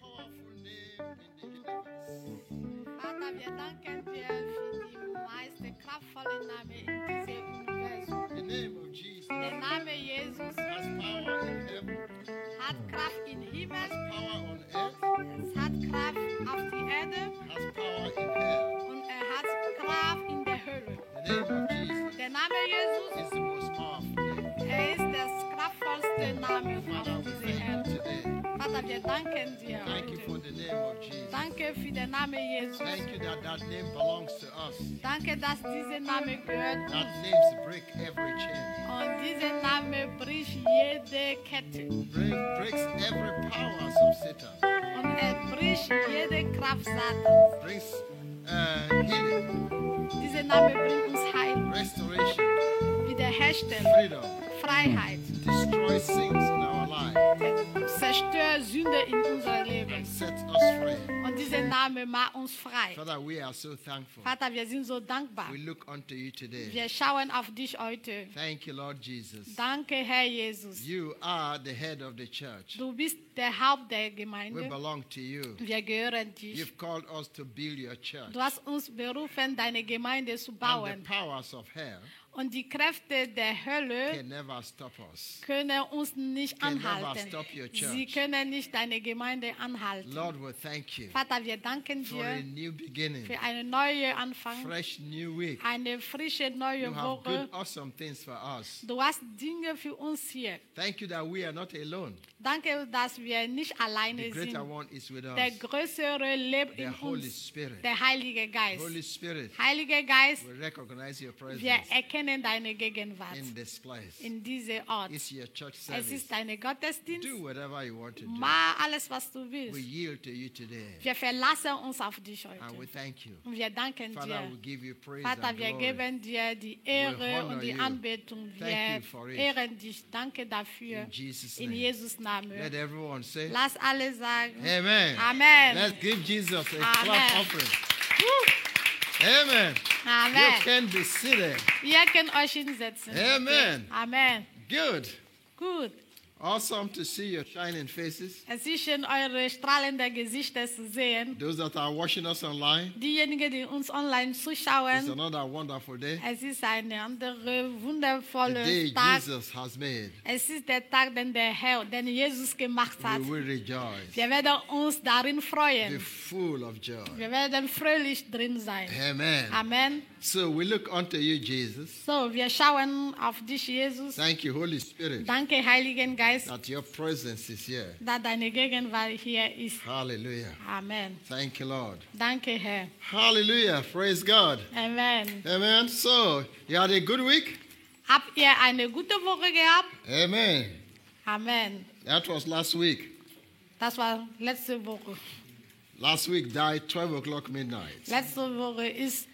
powerful name in the universe. Wir danken dir für die meiste kraftvolle Name in diesem Universum. The name of Jesus Der Name Jesus has power in heaven, hat Kraft im Himmel, power on earth, Vater, wir danken dir Thank you for heute. the name of Jesus. Danke für den Namen Jesus. Thank you that that name belongs to us. Danke, dass dieser Name gehört That names break every chain, Und dieser Name bricht jede Kette. break, breaks every powers of Satan, Und er bricht jede Kraft Satans. brings uh, healing, Dieser Name bringt uns Heil, restoration, Wiederherstellung, freedom, Freiheit, destroys things in zerstört Sünde in unser Leben. sets us free. Und dieser Name macht uns frei. Vater, wir sind so dankbar. We look unto you today. Wir schauen auf dich heute. Thank you, Lord Jesus. Danke, Herr Jesus. You are the head of the church. Du bist der Haupt der We Gemeinde. belong to you. Wir gehören dich. You've called us to build your church. Du hast uns berufen, deine Gemeinde zu And bauen. The Und die Kräfte der Hölle können uns nicht Can anhalten. Sie können nicht deine Gemeinde anhalten. Lord, we thank you Vater, wir danken dir für einen neuen Anfang, fresh eine frische You neue have Woche. good, awesome. Du hast Dinge für uns hier. Thank you that we are not alone. Danke, dass wir nicht The alleine sind. is with Der. Größere lebt The in Holy uns, Spirit. der Heilige Geist. Spirit, Heiliger Geist, wir presence erkennen deine Gegenwart in this place. in diesem Ort. It's your church Es service. ist deine Gottesdienst. Do whatever you want to do. Mach alles, was du We willst. yield to you today. Wir verlassen uns auf dich And we heute. thank you. Und wir danken Father, we dir. give you praise Vater, and wir glory. geben dir die We Ehre und die you. Anbetung. Thank Wir ehren dich. Danke dafür. In Jesus' In name. Jesus' Namen. Let everyone say, Lass alle sagen. Amen. Amen. Let's give Jesus a Amen. clap offering. Amen. You Amen. can be seated. Ihr könnt euch hinsetzen. Amen. Amen. Good. Gut. Awesome to see your shining faces. Es ist schön, eure strahlenden Gesichter zu sehen. Those that are watching us online, Diejenigen, die uns online it's zuschauen. another wonderful day. Es ist eine andere The wundervolle day Tag. Jesus has made. Es ist der Tag, den der Herr, den Jesus gemacht hat. We will rejoice. Wir werden uns darin Be freuen. full of joy. Wir werden fröhlich drin sein. Amen. Amen. So we look unto you, Jesus. So, wir schauen auf dich, Jesus. Thank you, Holy Spirit, Danke, Heiligen Geist, that your presence is here. dass deine Gegenwart hier ist. Hallelujah. Amen. Thank you, Lord. Danke, Herr. Hallelujah. Praise God. Amen. Amen. So, you had a good week? Habt ihr eine gute Woche gehabt? Amen. Amen. That was last week. Das war letzte Woche. Last week died 12 o'clock midnight. Letzte Woche ist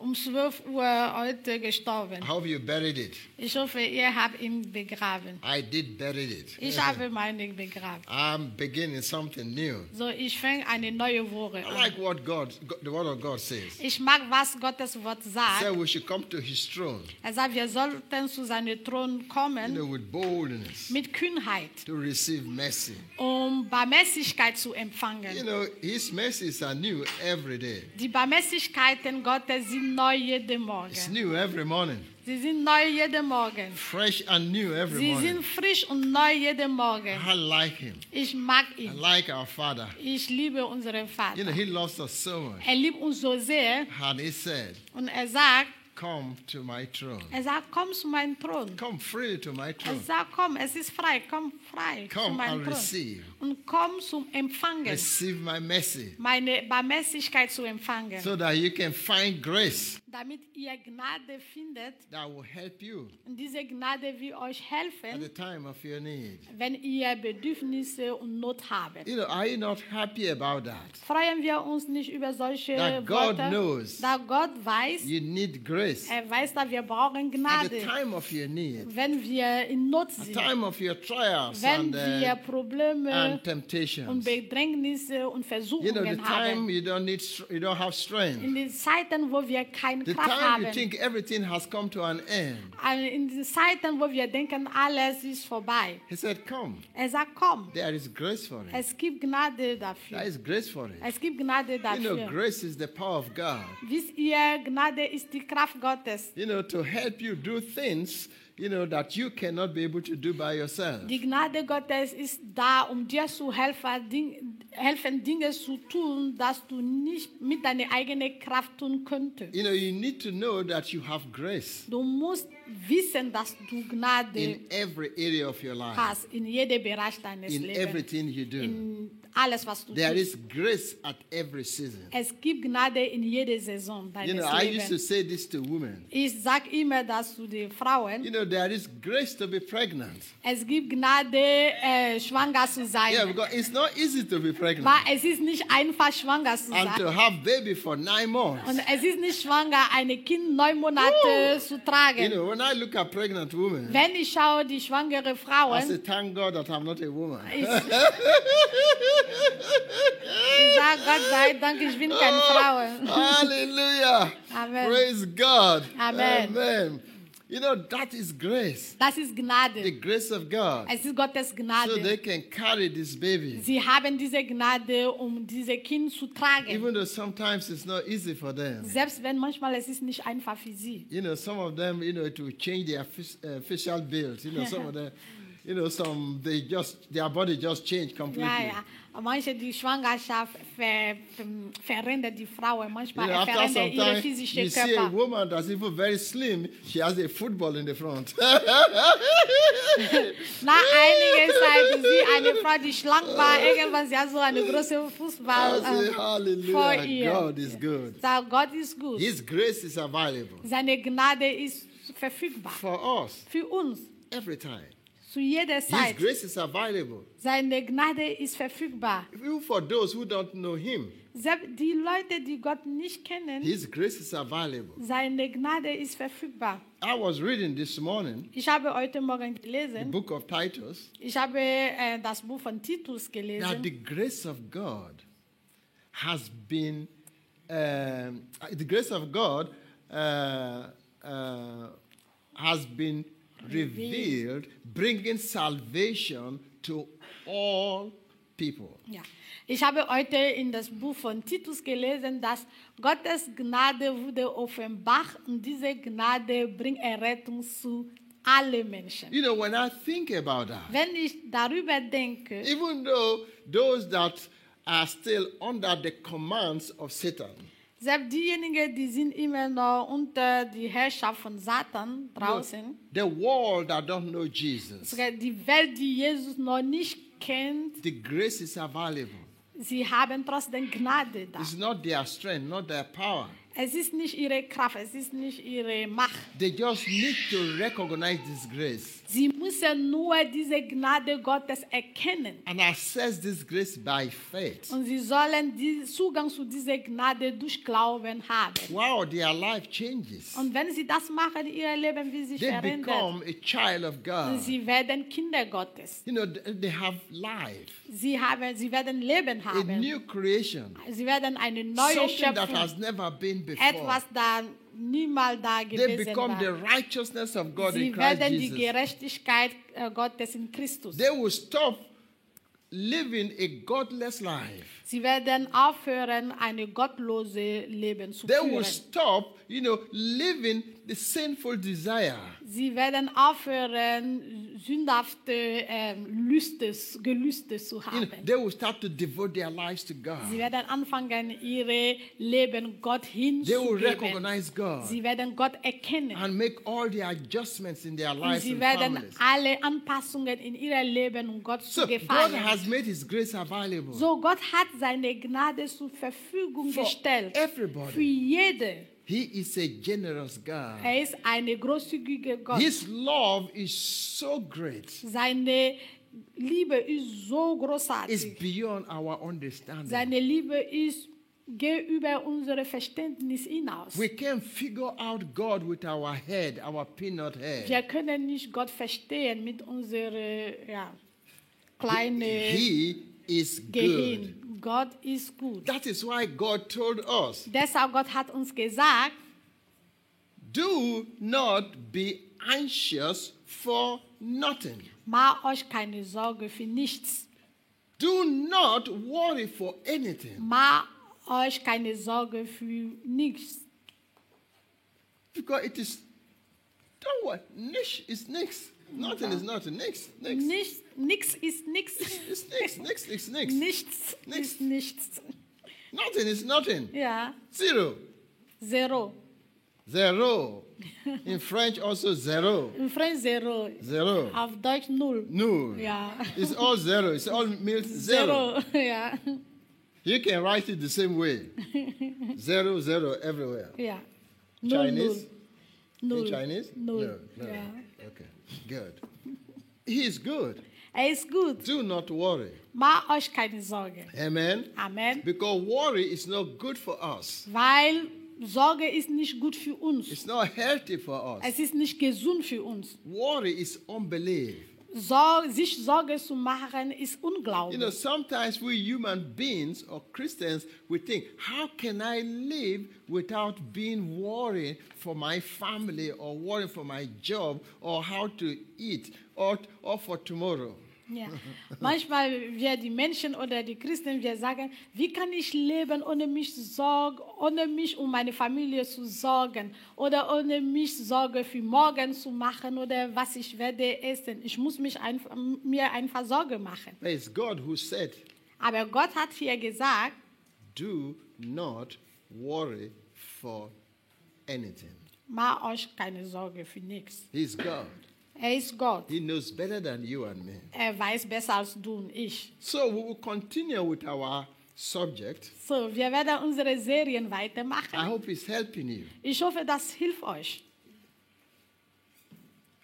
um 12 Uhr heute gestorben. I hope you buried it. Ich hoffe, ihr habt ihn begraben. I did bury it. Ich habe meine begraben. I'm beginning something new. So, ich fange eine neue Woche I like what God, the word of God says. Ich mag, was Gottes Wort sagt. we should come to his throne, Er sagt, wir sollten zu seinem Thron you kommen know, with boldness mit Kühnheit, to receive mercy. um Barmherzigkeit zu You empfangen. know, his mercies are new every day. Die Barmherzigkeiten Gottes sind neu jeden It's Morgen. new every morning. Sie sind neu jeden Morgen. Fresh and new every Sie morning. sind frisch und neu jeden Morgen. I like him. Ich mag I ihn. like our Father. Ich liebe unseren You know, Vater. he loves us so much. Er liebt uns so sehr And he said, und er sagt, Come to my throne. er sagt, komm zu meinem Thron. Come freely to my Er throne. sagt, komm, es ist frei, komm frei zu Come meinem and Thron. receive. Und komm zum Empfangen, Receive my mercy meine Barmherzigkeit zu empfangen, so that you can find grace damit ihr Gnade findet. that will help you Und diese Gnade will euch at helfen, the time of your need. wenn ihr Bedürfnisse und Not habt. You know, are you not happy about that? Freuen wir uns nicht über solche That God Worte, knows. da Gott weiß, You need grace er weiß, dass wir brauchen at the Gnade, time of your need, wenn wir in Not at the sind, time of your trials wenn and, wir Probleme and und. Bedrängnisse und You know, the Versuchungen time haben. you don't need, you don't have strength. In den Zeiten, wo wir keine The Kraft time haben. you think everything has come to an end. In den Zeiten, wo wir denken, alles ist vorbei. He said, Come. Er sagt, komm, There is grace for it. es gibt Gnade There dafür. is grace for it. Es gibt Gnade You know, grace is the power of God. Wisst ihr, Gnade ist die Kraft Gottes. You know, to help you do things, you know, that you cannot be able to do by yourself. Die Gnade Gottes ist da, um dir zu helfen, Ding, helfen, Dinge zu tun, dass du nicht mit deiner eigenen Kraft tun könntest. You know, you need to know that you have grace Du musst wissen, dass du Gnade in every area of your life, hast in jedem Bereich deines in Lebens, everything you do. in alles, was du There tust. is grace at every season. Es gibt Gnade in jeder Saison You deines know, I used to Lebens. say this to women. Ich sage immer das zu den Frauen. You know, there is grace to be pregnant. Es gibt Gnade, äh, schwanger zu sein. Yeah, because it's not easy to be pregnant Weil es ist nicht einfach, schwanger zu and sein. to have baby for nine months. Und es ist nicht schwanger, ein Kind neun Monate zu You tragen. know, when I look at pregnant women, Wenn ich schaue, die schwangere I say, Frauen, thank God that I'm not a woman. ich, ich sage Gott sei Dank, ich bin keine Frau. Hallelujah. Amen. Praise God. Amen. Amen. You know, that is grace. Das ist The grace of God. Es ist Gottes So they can carry this baby. Sie haben diese Gnade, um dieses Kind zu tragen. Even though sometimes it's not easy for them. Selbst wenn manchmal es ist nicht einfach für sie. You know, some of them, you know, it will change their uh, facial build. You know, some of them, you know, some, they just, their body just changed completely. Ja, ja. Manche, die Schwangerschaft ver, ver, verändert die. You Manchmal after verändert some ihre physische you see a Körper. woman that's even very slim. She has a football in the front. Nach einiger Zeit sie eine Frau, die schlank war. Irgendwann sie hat so eine große Fußball say, vor hallelujah. ihr. God is good. Sag, Gott ist gut. His grace is available Seine Gnade ist verfügbar for us für uns every time. Zu jeder His grace is available Seine Gnade ist verfügbar. even for those who don't know Him. Selbst die Leute, die Gott nicht kennen, His grace is available. seine Gnade ist verfügbar. I was reading this morning Ich habe heute Morgen gelesen, the book of Titus. ich habe äh, das Buch von Titus That gelesen. the grace of God has been, um, the grace of God uh, uh, has been revealed, bringing salvation to all people. Ja. Ich habe heute in das Buch von Titus gelesen, dass Gottes Gnade wurde offenbart und diese Gnade bringt Errettung zu allen Menschen. You know, when I think about that, Wenn ich darüber denke, even though those that are still under the commands of Satan, selbst diejenigen, die sind immer noch unter die Herrschaft von Satan draußen, the world that don't know Jesus, die Welt, die Jesus noch nicht kennt, the grace is available. sie haben trotzdem Gnade da. It's not their strength, not their power. Es ist nicht ihre Kraft, es ist nicht ihre Macht. They just need to recognize this grace Sie müssen nur diese Gnade Gottes erkennen. and access this grace by faith. Und sie sollen die Zugang zu dieser Gnade durch Glauben haben. Wow, their life changes. Und wenn sie das machen, ihr Leben wird sich They verändern. become a child of Und God. sie werden Kinder Gottes. You know, th- they have life, Sie, haben, sie werden Leben a haben. new creation, Sie werden eine neue something that Schöpfung. has never been before. Etwas, da niemals da They gewesen become the righteousness of God in Christ werden die Jesus. Gerechtigkeit äh, uh, Gottes in Christus. They will stop living a godless life. Sie werden aufhören, eine gottlose Leben zu They will führen. stop, you know, living the sinful desire. Sie werden aufhören, sündhafte ähm, Lüstes, Gelüste zu You haben. know, they will start to devote their lives to God. Sie werden anfangen, ihre Leben Gott They will hinzugeben. recognize God Sie werden Gott erkennen. and make all the adjustments in their Und lives sie werden families. alle Anpassungen in ihr Leben, um Gott So zu God gefallen. has made His grace available So, Gott hat seine Gnade zur Verfügung for gestellt. Für everybody. jede. He is a generous God. Er ist eine großzügige Gott. His love is so great. Seine Liebe ist so It's großartig. beyond our understanding. Seine Liebe ist geht über unser Verständnis hinaus. We can't figure out God with our head, our peanut head. Wir können nicht Gott verstehen mit unserem ja, kleinen He is good. Gott ist gut. That is why God told us Deshalb Gott hat uns gesagt, Do not be anxious for nothing. Mach euch keine Sorge für nichts. Do not worry for anything. Mach euch keine Sorge für nichts. Because it is, don't worry, nish is nix. Nothing is nothing. Nix, nix. Nichts, nix ist nichts. It's nix, nix is nix. Nichts Nix. ist nichts. Nothing is nothing. Ja, Zero. zero. Zero. In French also zero. Im Franz zero. Zero. Auf Deutsch null. No. Ja. It's all zero. It's all means zero. Zero. Ja. You can write it the same way. zero, zero everywhere. Ja. Null, Chinese? null. In Chinese? Null. No. no. Ja. Okay. Good. He is good. Er ist gut. Do not worry. Mach euch keine Sorge. Amen. Amen. Because worry is not good for us. Weil Sorge ist nicht gut für uns. It's not healthy for us. Es ist nicht gesund für uns. Worry is unbelief. Sich Sorge zu machen ist Unglaube. You know, sometimes we human beings or Christians, we think, how can I live without being worried for my family or worrying for my job or how to eat or, or for tomorrow? Ja. Manchmal wir die Menschen oder die Christen, wir sagen, wie kann ich leben, ohne mich sorgen, ohne mich um meine Familie zu sorgen oder ohne mich Sorge für morgen zu machen oder was ich werde essen. Ich muss mich einfach, mir einfach Sorge machen. It's God who said, Aber Gott hat hier gesagt, do not worry for anything. mach euch keine Sorge für nichts. He's God. Er ist Gott. He knows better than you and me. Er weiß besser als du und ich. So we will continue with our subject. So, wir werden unsere Serien I weitermachen. hope it's helping you. Ich hoffe, das hilft euch.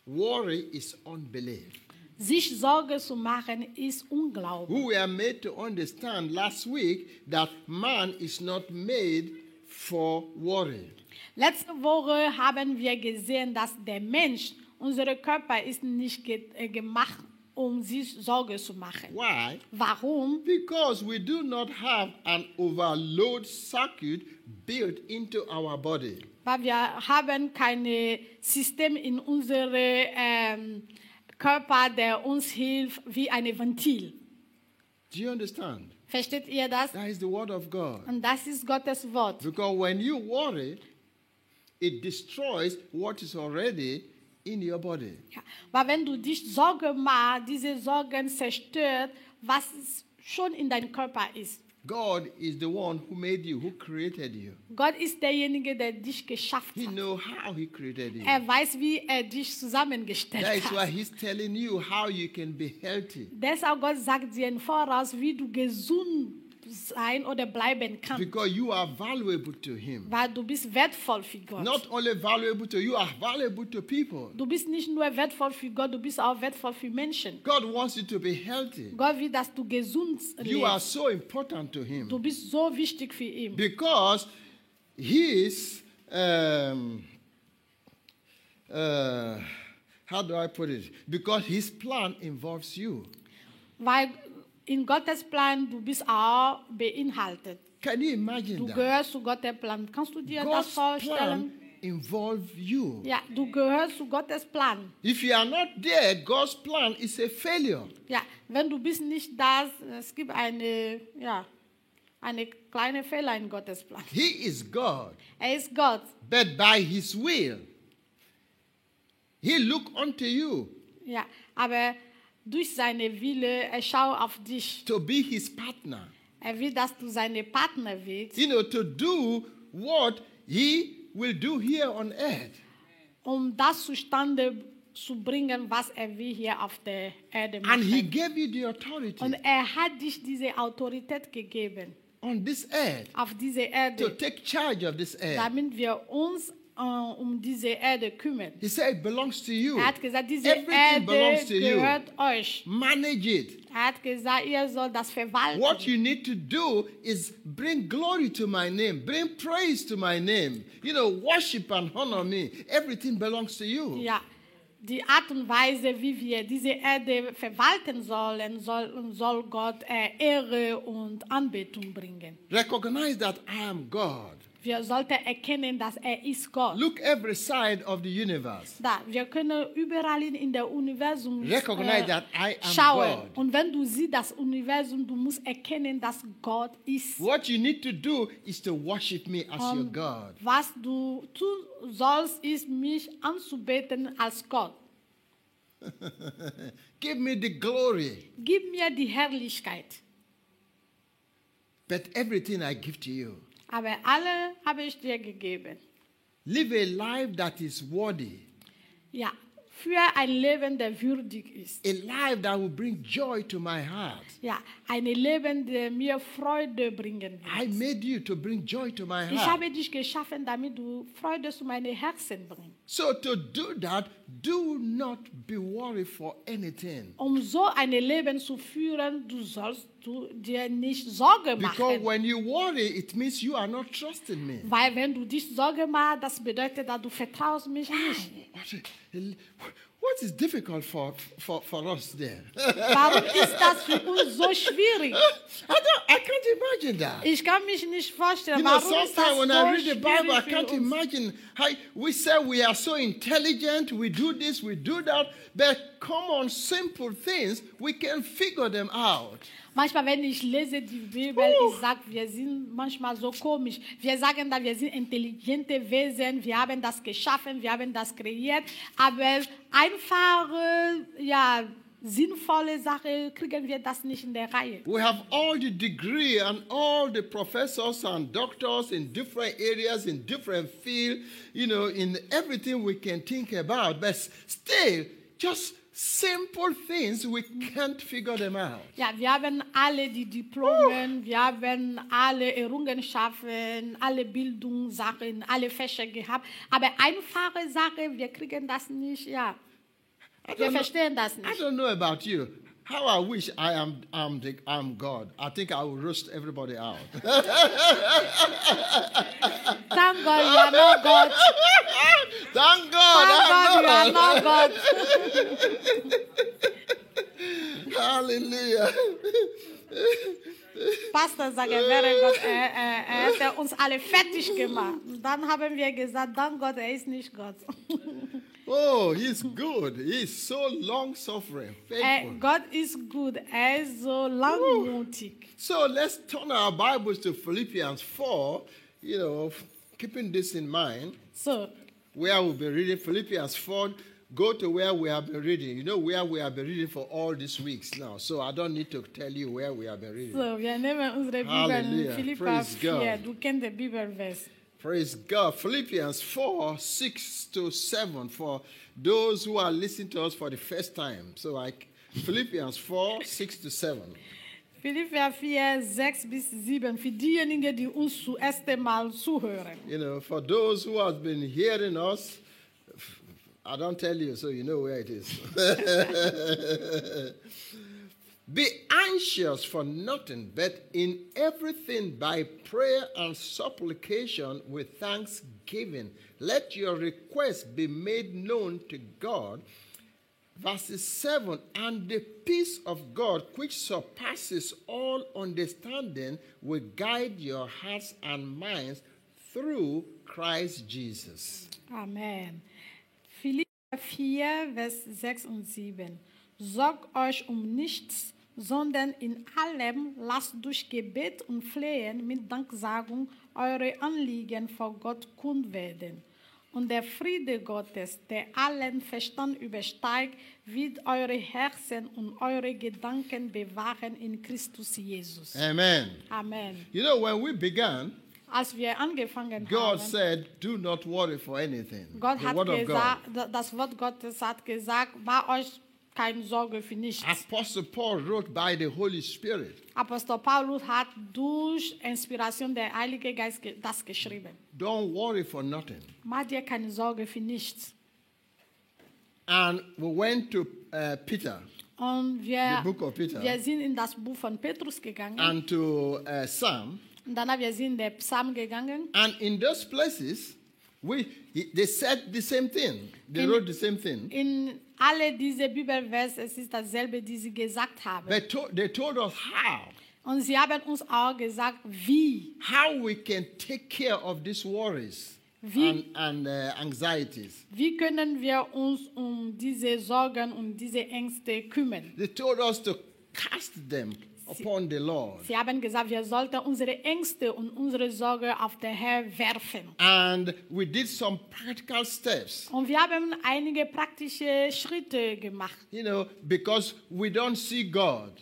Worry is unbelief. Sich Sorge zu machen ist Unglaube. We were made to understand last week that man is not made for worry. Letzte Woche haben wir gesehen, dass der Mensch, unser Körper ist nicht äh, gemacht, um sich Sorge zu machen. Why? Warum? Because we do not have an overload circuit built into our body. Weil wir haben kein System in unserem ähm, Körper, der uns hilft, wie ein Ventil. Do you understand? Versteht ihr das? That is the word of God. Und das ist Gottes Wort. Because when you worry, it destroys what is already in your body. Ja. Weil wenn du dich Sorge machst, diese Sorgen zerstört, was schon in deinem Körper ist. God is the one who made you, who created you. Gott ist derjenige, der dich geschaffen He hat. knows how he created you. Er weiß, wie er dich zusammengestellt That is why hat. he's telling you how you can be healthy. Deshalb Gott sagt dir im Voraus, wie du gesund sein oder bleiben kannst. Because you are valuable to him. Weil du bist wertvoll für Gott. Not only valuable to you, you are valuable to people. Du bist nicht nur wertvoll für Gott, du bist auch wertvoll für Menschen. God wants you to be healthy. Gott will, dass du gesund You are so important to him. Du bist so wichtig für ihn. Because his, um, uh, how do I put it? Because his plan involves you. Weil in Gottes Plan, du bist auch beinhaltet. Can you imagine Du that? gehörst zu Gottes Plan. Kannst du dir God's das vorstellen? plan involves you. Ja, du gehörst zu Gottes Plan. If you are not there, God's plan is a failure. Ja, wenn du bist nicht da, es gibt eine, ja, eine kleine Fehler in Gottes Plan. He is God, Er ist Gott, but by his will, he look unto you ja, aber durch seine Wille, er schaut auf dich. to be his partner. Er will, dass du seine Partner wirst, You know, to do what he will do here on earth. um das zustande zu bringen, was er will hier auf der Erde And he machen. gave you the authority Und er hat dich diese Autorität gegeben, on this earth auf diese to Erde, take charge of this earth. damit wir uns um diese Erde kümmern. He said it belongs to you. Er hat gesagt, diese Everything belongs Erde to you. euch. Manage it. Er hat gesagt, ihr sollt das verwalten. What you need to do is bring glory to my name, bring praise to my name. You know, worship and honor me. Everything belongs to you. Ja, die Art und Weise, wie wir diese Erde verwalten sollen, soll, soll Gott Ehre und Anbetung bringen. Recognize that I am God. Wir sollten erkennen, dass er ist Gott. Look every side of the universe. Da, wir können überall in, der Universum Recognize äh, that I am schauen. God. Und wenn du siehst das Universum, du musst erkennen, dass Gott ist. What you need to do is to worship me as your God. was du tun sollst, ist mich anzubeten als Gott. Give me the glory, Gib mir die Herrlichkeit. but everything I give to you. Aber alle habe ich dir gegeben. Live a life that is worthy, Ja, für ein Leben, der würdig ist. a life that will bring joy to my heart. Ja, ein Leben, der mir Freude bringen I wird. made you to bring joy to my Ich heart. habe dich geschaffen, damit du Freude zu meinem Herzen bringst. So to do that, do not be worried for anything. Um so ein Leben zu führen, du sollst du dir nicht Sorge Because machen. when you worry, it means you are not trusting me. Weil wenn du dich Sorge machst, das bedeutet, dass du vertraust mich nicht. What- is difficult for, for, for us there? Warum ist das für uns so schwierig? I, don't, I can't imagine that. Ich kann mich nicht vorstellen, You know, warum ist das sometimes when I read the Bible, I can't imagine how we say we are so intelligent, we do this, we do that, but common simple things, we can figure them out. Manchmal, wenn ich lese die Bibel, Uh. ich sage, wir sind manchmal so komisch. Wir sagen da, wir sind intelligente Wesen, wir haben das geschaffen, wir haben das kreiert, aber einfache, ja, sinnvolle Sache kriegen wir das nicht in der Reihe. We have all the degree and all the professors and doctors in different areas, in different fields, you know, in everything we can think about, but still, just simple things, we can't figure them out. Ja, wir haben alle die Diplomen, wir haben alle Errungenschaften, alle Bildungssachen, alle Fächer gehabt, aber einfache Sachen, wir kriegen das nicht, ja. I Wir verstehen das I nicht. don't know about you. How I wish I am I'm the, I'm God. I think I will roast everybody out. Thank God you are not God. Thank God. Thank God you are not God. Hallelujah. Pastor er wäre Gott, er, er, er hätte uns alle fertig gemacht. Und dann haben wir gesagt, dank Gott, er ist nicht Gott. Oh, he's good. He's so long suffering, Er, faithful. Gott ist gut, er ist so langmutig. So let's turn our Bibles to Philippians 4, you know, keeping this in mind, So, where we'll be reading Philippians 4. Go to where we have been reading. You know where we have been reading for all these weeks now. So I don't need to tell you where we have been reading. so wir nehmen unsere Bibel in. Philippa 4. God. Du kennst den Bibelvers. Praise God. Philippians 4, 6 to 7 for those who are listening to us for the first time. So like Philippians 4, 6 to 7. Philippa 4, 6 bis 7. Für diejenigen, die uns zuerst einmal zuhören. You know, for those who have been hearing us, I don't tell you, so you know where it is. Be anxious for nothing, but in everything by prayer and supplication with thanksgiving. Let your requests be made known to God. Verses 7 And the peace of God, which surpasses all understanding, will guide your hearts and minds through Christ Jesus. Amen. Philippa 4, Vers 6 und 7. Sorgt euch um nichts, sondern in allem lasst durch Gebet und Flehen mit Danksagung eure Anliegen vor Gott kund werden. Und der Friede Gottes, der allen Verstand übersteigt, wird eure Herzen und eure Gedanken bewahren in Christus Jesus. Amen. Amen. You know, when we began, Als wir angefangen God haben, said, Do not worry for anything. Gott the hat gesagt, da- das Wort Gottes hat gesagt, macht euch keine Sorge für nichts. Apostle Paul wrote by the Holy Spirit. Apostel Paulus hat durch Inspiration der Heilige Geist ge- das geschrieben. Don't worry for nothing. Mach dir keine Sorge für nichts. And we went to uh, Peter Und wir, The book of Peter. wir sind in das Buch von Petrus gegangen. and to uh, Psalm. und dann wir sind in den Psalm gegangen. And in those places, he- they said the same thing. They In- wrote the same thing. In alle diese Bibelverse, es ist dasselbe, die sie gesagt haben. They, to- they told us how. Und sie haben uns auch gesagt, wie. how we can take care of these worries Wie- and, and uh, anxieties. Wie können wir uns um diese Sorgen und diese Ängste kümmern? They told us to cast them upon the Lord. Sie haben gesagt, wir sollten unsere Ängste und unsere Sorge auf den Herrn werfen. And we did some practical steps, Und wir haben einige praktische Schritte gemacht. you know, because we don't see God.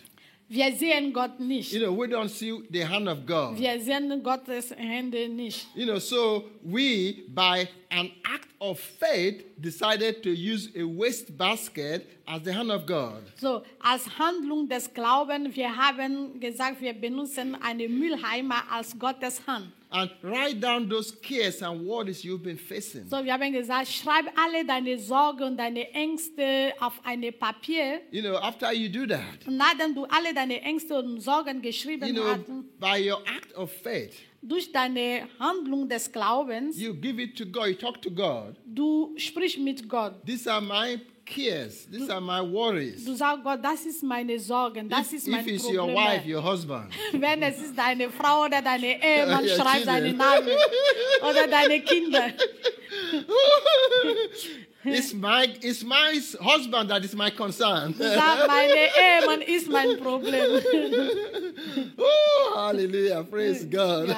Wir sehen Gott nicht. You know, we don't see the hand of God. Wir sehen Gottes Hände nicht. You know, so we, by an act of faith, decided to use a waste basket as the hand of God. So, als Handlung des Glaubens, wir haben gesagt, wir benutzen eine Mülheimer als Gottes Hand. And write down those cares and worries you've been facing. So, wir haben gesagt, schreib alle deine Sorgen und deine Ängste auf eine Papier. You know, after you do that, Und nachdem du alle deine Ängste und Sorgen geschrieben you know, hast, by your act of faith, durch deine Handlung des Glaubens, you give it to God, you talk to God. du sprichst mit Gott. These are my cares, these are my worries. Du sagst Gott, das ist meine Sorgen, das If, ist mein if it's Problem. your wife, your husband, Wenn es ist deine Frau oder deine Ehemann, schreib deinen Namen. Oder deine Kinder. it's my it's my husband that is my concern. Sag, meine Ehemann ist mein Problem. oh, hallelujah! Praise God.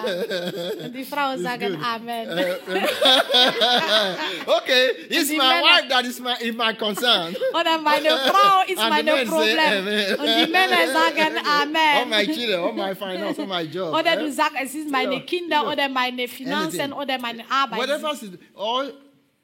Und die Frauen sagen. Amen. Uh, uh, okay, it's my Männer- wife that is my is my concern. Oh, oder meine Frau ist And mein say Problem. Amen. Und die Männer sagen all my children, all my finance, all my job. Oder du sagst, es ist meine Ja, Kinder ja. oder oh, meine Finanzen Anything. oder oh, meine Arbeit. Ah, Whatever is, or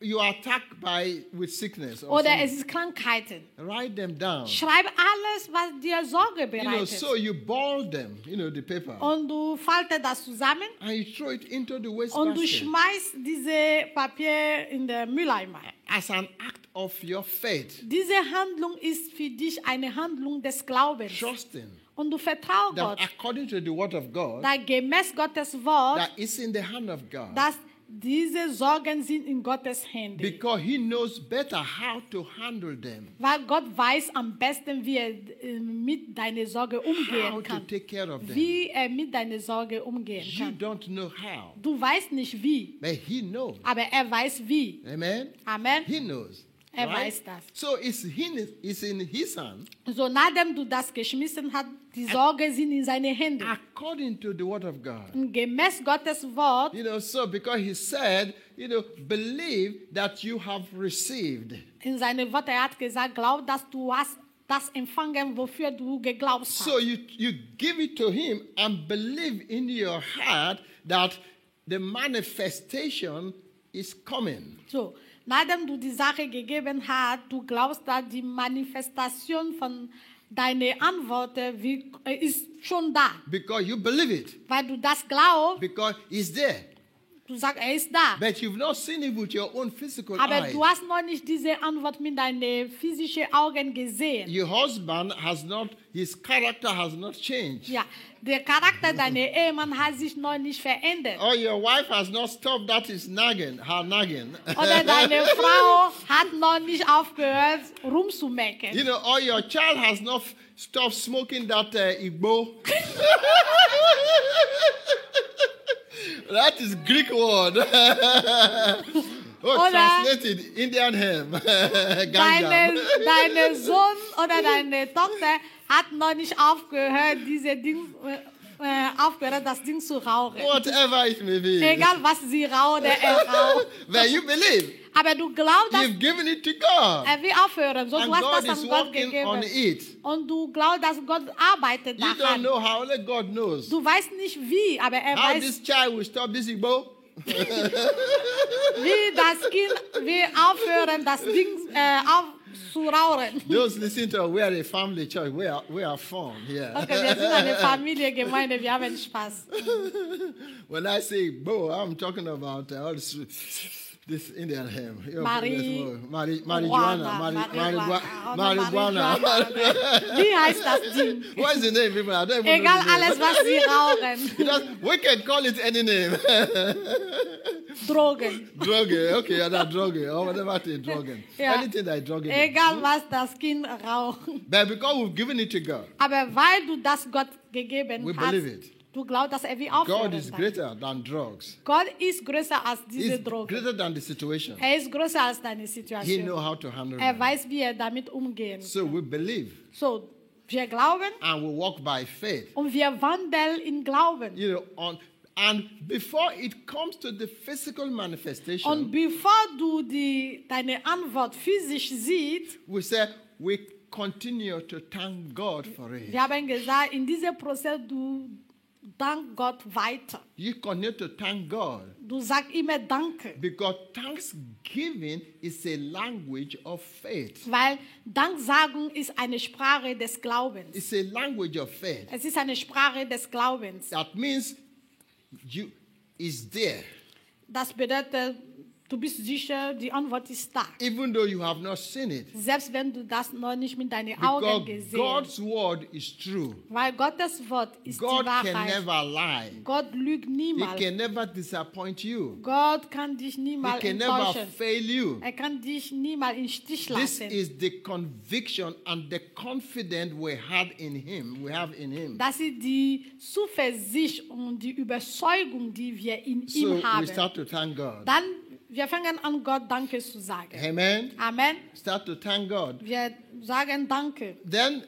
you are attacked by with sickness. Or Oder es ist Krankheiten. Write them down. Schreib alles, was dir Sorge You know, bereitet. so you ball them, you know, the paper, Und du faltest das zusammen and you throw it into the waste und du schmeißt diese Papier in den Mülleimer. as an act of your faith, Diese Handlung ist für dich eine Handlung des Glaubens. trusting Und du vertraust Gott, according to the word of God, da gemäß Gottes Wort, that is in the hand of God. dass diese Sorgen sind in Gottes Händen. Because he knows better how to handle them, Weil Gott weiß am besten, wie er äh, mit deiner Sorge how umgehen to kann. take care of them. Wie er mit deiner Sorge umgehen You kann. don't know how, Du weißt nicht wie, but he knows. aber er weiß wie. Amen. Amen. He knows. Er weiß das. So it's in, it's in his hand So nachdem du das geschmissen hast, die Sorge sind in seine Hände. according to the word of God. Und gemäß Gottes Wort, You know, so because he said, you know, believe that you have received. in seine Worte, er hat gesagt, glaub, dass du hast das empfangen, wofür du geglaubt hast. So you, you give it to him and believe in your heart that the manifestation is coming. So, nachdem du die Sache gegeben hast, du glaubst, dass die Manifestation von deinen Antworten wie, äh, ist schon da. Because you believe it. Weil du das glaubst, Because it's there. Du sagst, er ist da. But you've not seen it with your own physical Aber eyes. du hast noch nicht diese Antwort mit deinen physischen Augen gesehen. Your husband has not, his character has not changed. Ja, der Charakter deiner Ehemann hat sich noch nicht verändert. Or your wife has not stopped that is nagging, her nagging. Oder deine Frau hat noch nicht aufgehört, rumzumecken. you know, or your child has not stopped smoking that uh, Igbo. that is Greek word. oh, Oder- translated Indian hymn. Deine, deine Sohn oder deine Tochter hat noch nicht aufgehört, diese Ding, äh, äh, aufgehört, das Ding zu rauchen. Whatever it may be. Egal, was sie raucht er raucht. But you believe. Aber du glaubst, dass You've given it to God. er will aufhören. So, And du hast God das an Gott working on gegeben. it. Und du glaubst, dass Gott arbeitet You don't daran. know how, only God knows. Du weißt nicht wie, aber er How weiß, this child will stop this Igbo. wie das Kind will aufhören, das Ding äh, aufzurauchen. Those listening to us, we are a family church. We are, we are formed here. when I say Bo, I'm talking about uh, all all this. Indian hymn. Marie- goodness, more. Mari- marijuana. Marijuana. Oh, Marijuana. Wie heißt das Ding? What is the name, people? I don't even Egal alles, was sie rauchen. Does- we can call it any name. Drogen. Droge, okay, yeah, that droge, or whatever thing, drogen. Yeah. Anything that droge. is. Egal, was das Kind raucht. But because we've given it to God, Aber weil du das Gott gegeben We hast, believe it. Du glaubst, dass er wie God is kann. greater than drugs. Gott ist größer als diese He's Droge. greater than the situation. Er ist größer als deine He Situation. knows how to handle Er weiß, wie er damit umgehen So we believe So, wir glauben and we walk by faith. und wir wandeln in Glauben. You know, on and before it comes to the physical Und manifestation, bevor du die, deine Antwort physisch siehst, we say we continue to thank God for it. wir haben gesagt, in diesem Prozess, du dank Gott weiter. You continue to thank God Du sagst immer Danke. because thanksgiving is a language of faith. Weil Danksagung ist eine Sprache des Glaubens. It's a language of faith. Es ist eine Sprache des Glaubens. That means you is there. Das bedeutet, du bist sicher, die Antwort ist da. even though you have not seen it. Selbst wenn du das noch nicht mit deinen Augen Because gesehen hast. God's word is true. Weil Gottes Wort ist God die can Wahrheit. never lie. Gott lügt He niemals. can never disappoint you. Gott kann dich He niemals can never enttäuschen. fail you. Er kann dich niemals im Stich This lassen. is the conviction and the confidence we had in Him. We have in Him. Das ist die Zuversicht und die Überzeugung, die wir in So ihm we haben. start to thank God. Dann, wir fangen an, Gott Danke zu sagen. Amen. Amen. Start to thank God. Wir sagen Danke. Then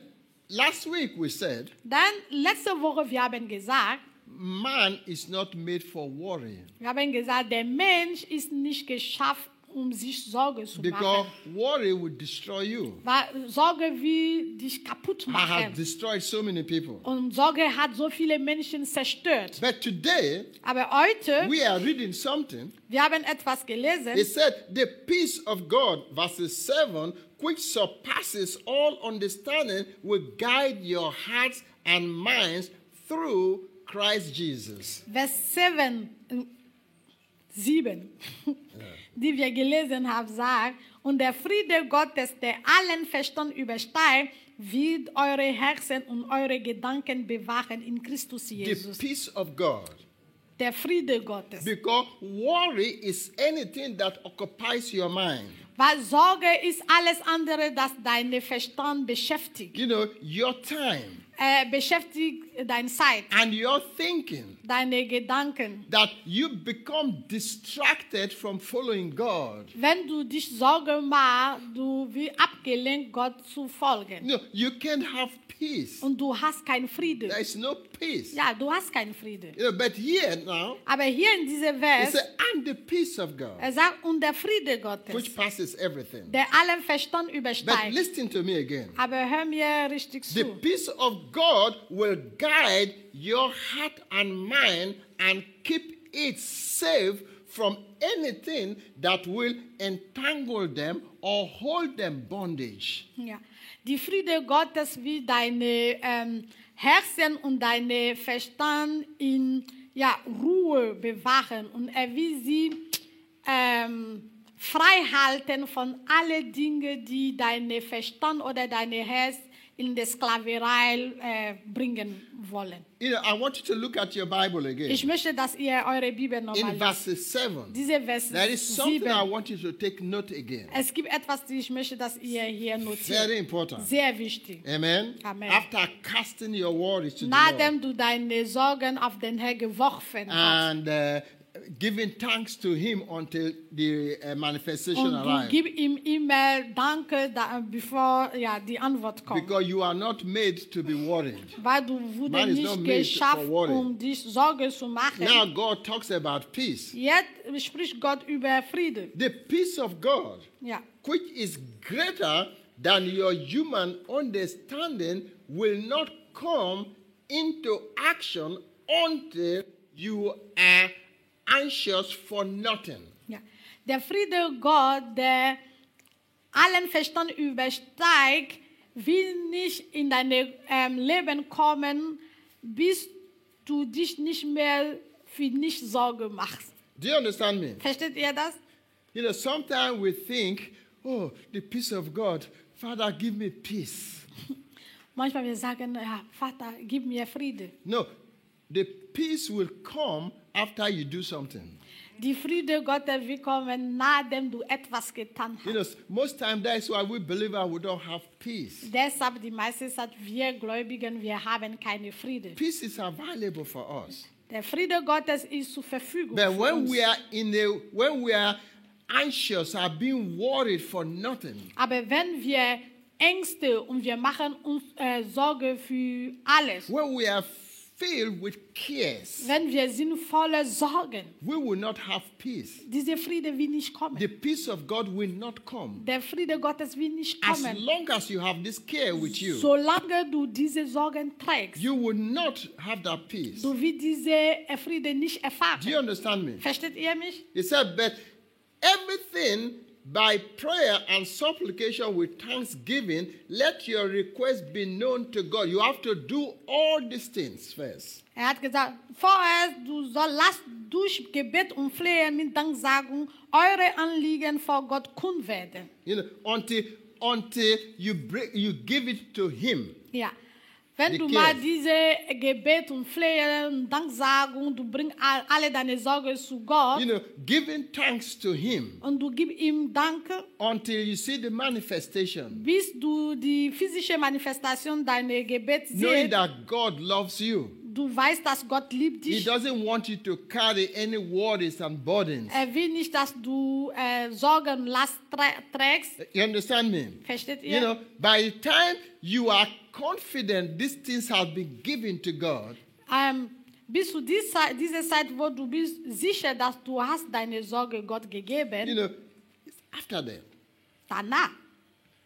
last week we said Dann, letzte Woche, wir haben gesagt, man is not made for worry wir haben gesagt, der Mensch ist nicht geschaffen, um sich Sorge zu because machen. worry will destroy you. Weil Sorge will dich kaputt I have destroyed so many people. Und Sorge hat so viele Menschen zerstört. But today ah, Aber heute, we are reading something. wir haben etwas gelesen. It said, The peace of God, verses 7, which surpasses all understanding, will guide your hearts and minds through Christ Jesus. Vers 7, um, äh, 7, die wir gelesen haben, sagt, und der Friede Gottes, der allen Verstand übersteigt, wird eure Herzen und eure Gedanken bewahren in Christus The Jesus. peace of God. Der Friede Gottes. Because worry is anything that occupies your mind. Weil Sorge ist alles andere, das deinen Verstand beschäftigt. You know, your time Äh, beschäftigt deine Zeit, and your thinking. deine Gedanken. That you become distracted from following God. Wenn du dich Sorge machst, du wirst abgelenkt, Gott zu folgen. You know, you can't have peace. Und du hast keinen Frieden. There is no peace. Ja, du hast keinen Frieden. You know, but here now, Aber hier in diesem it Vers, says, and the peace of God, er sagt, und der Friede which Gottes, passes everything. der allen Verstand But übersteigt. listen to me again. Aber hör mir richtig The zu. peace of God will guide your heart and mind and keep it safe from anything that will entangle them or hold them bondage. Ja. Die Friede Gottes will deine ähm, Herzen und deine Verstand in ja, Ruhe bewahren und er will sie ähm, frei halten von allen Dingen, die deine Verstand oder deine Herz in die Sklaverei äh, bringen wollen. You know, I want you to look at your Bible again. Ich möchte, dass ihr eure Bibel nochmal In lest. verses 7, Diese Vers there is something I 7. want you to take note again. Es gibt etwas, die ich möchte, dass ihr hier Very notiert. important. Sehr wichtig. Amen. Amen. After casting your worries to the Lord Nachdem du deine Sorgen auf den Herrn geworfen hast and uh, giving thanks to Him until the uh, manifestation und arrives. gib ihm immer Danke, da, bevor ja, die Antwort kommt. Because you are not made to be worried. Weil du wurde nicht made geschafft, um dich Sorge zu machen. Now God talks about peace. Jetzt spricht Gott über Friede. The peace of God, Ja. which is greater than your human understanding, will not come into action until you are anxious for nothing. Ja. Der Friede Gott, der allen Verstand übersteigt, will nicht in dein ähm, Leben kommen, bis du dich nicht mehr für nichts Sorge machst. Do you understand me? Versteht ihr das? You know, sometimes we think, oh, the peace of God, Father, give me peace. Manchmal wir sagen, ja, Vater, gib mir Friede. No, the peace will come after you do something. Die Friede Gottes wird kommen, nachdem du etwas getan You know, most times that's why we believers we don't have peace. Deshalb die meiste Zeit, wir Gläubigen, wir haben keine Friede. Peace is available for us. Der Friede Gottes ist zur Verfügung But when we are in a when we are anxious or being worried for nothing, ah, Aber wenn wir Ängste und wir machen uns äh, eh, Sorge für alles, when we are filled with cares, wenn wir sind voller Sorgen, we will not have peace. dieser Friede will nicht kommen. The peace of God will not come. Der Friede Gottes will nicht kommen. As long as you have this care with you, Solange du diese Sorgen trägst, you will not have that peace. du wirst diese äh, eh, Friede nicht erfahren. Do you understand me? Versteht ihr mich? He said, but everything by prayer and supplication with thanksgiving, let your request be known to God. You have to do all these things first. Er hat gesagt, vorerst, du soll, lasst durch Gebet und Flehen mit Danksagung eure Anliegen vor Gott kund werden. You know, until until you bring, you give it to Him. Ja. Wenn Die du mal diese Gebet und Flehen Danksagung, du bringst all- alle deine Sorgen zu Gott You know, giving thanks to Him und du gibst ihm Danke, until you see the manifestation, bis du die physische Manifestation deiner Gebet knowing siehst. that God loves you. Du weißt, dass Gott liebt He dich. doesn't want you to carry any worries and burdens. Er will nicht, dass du äh, Sorgen, Last trä- trägst. You understand me? Versteht You ihr? know, by the time you are confident these things have been given to God, Ähm, bis zu dieser, dieser Zeit, wo du bist sicher, dass du hast deine Sorge Gott gegeben, you know, it's after that. danach,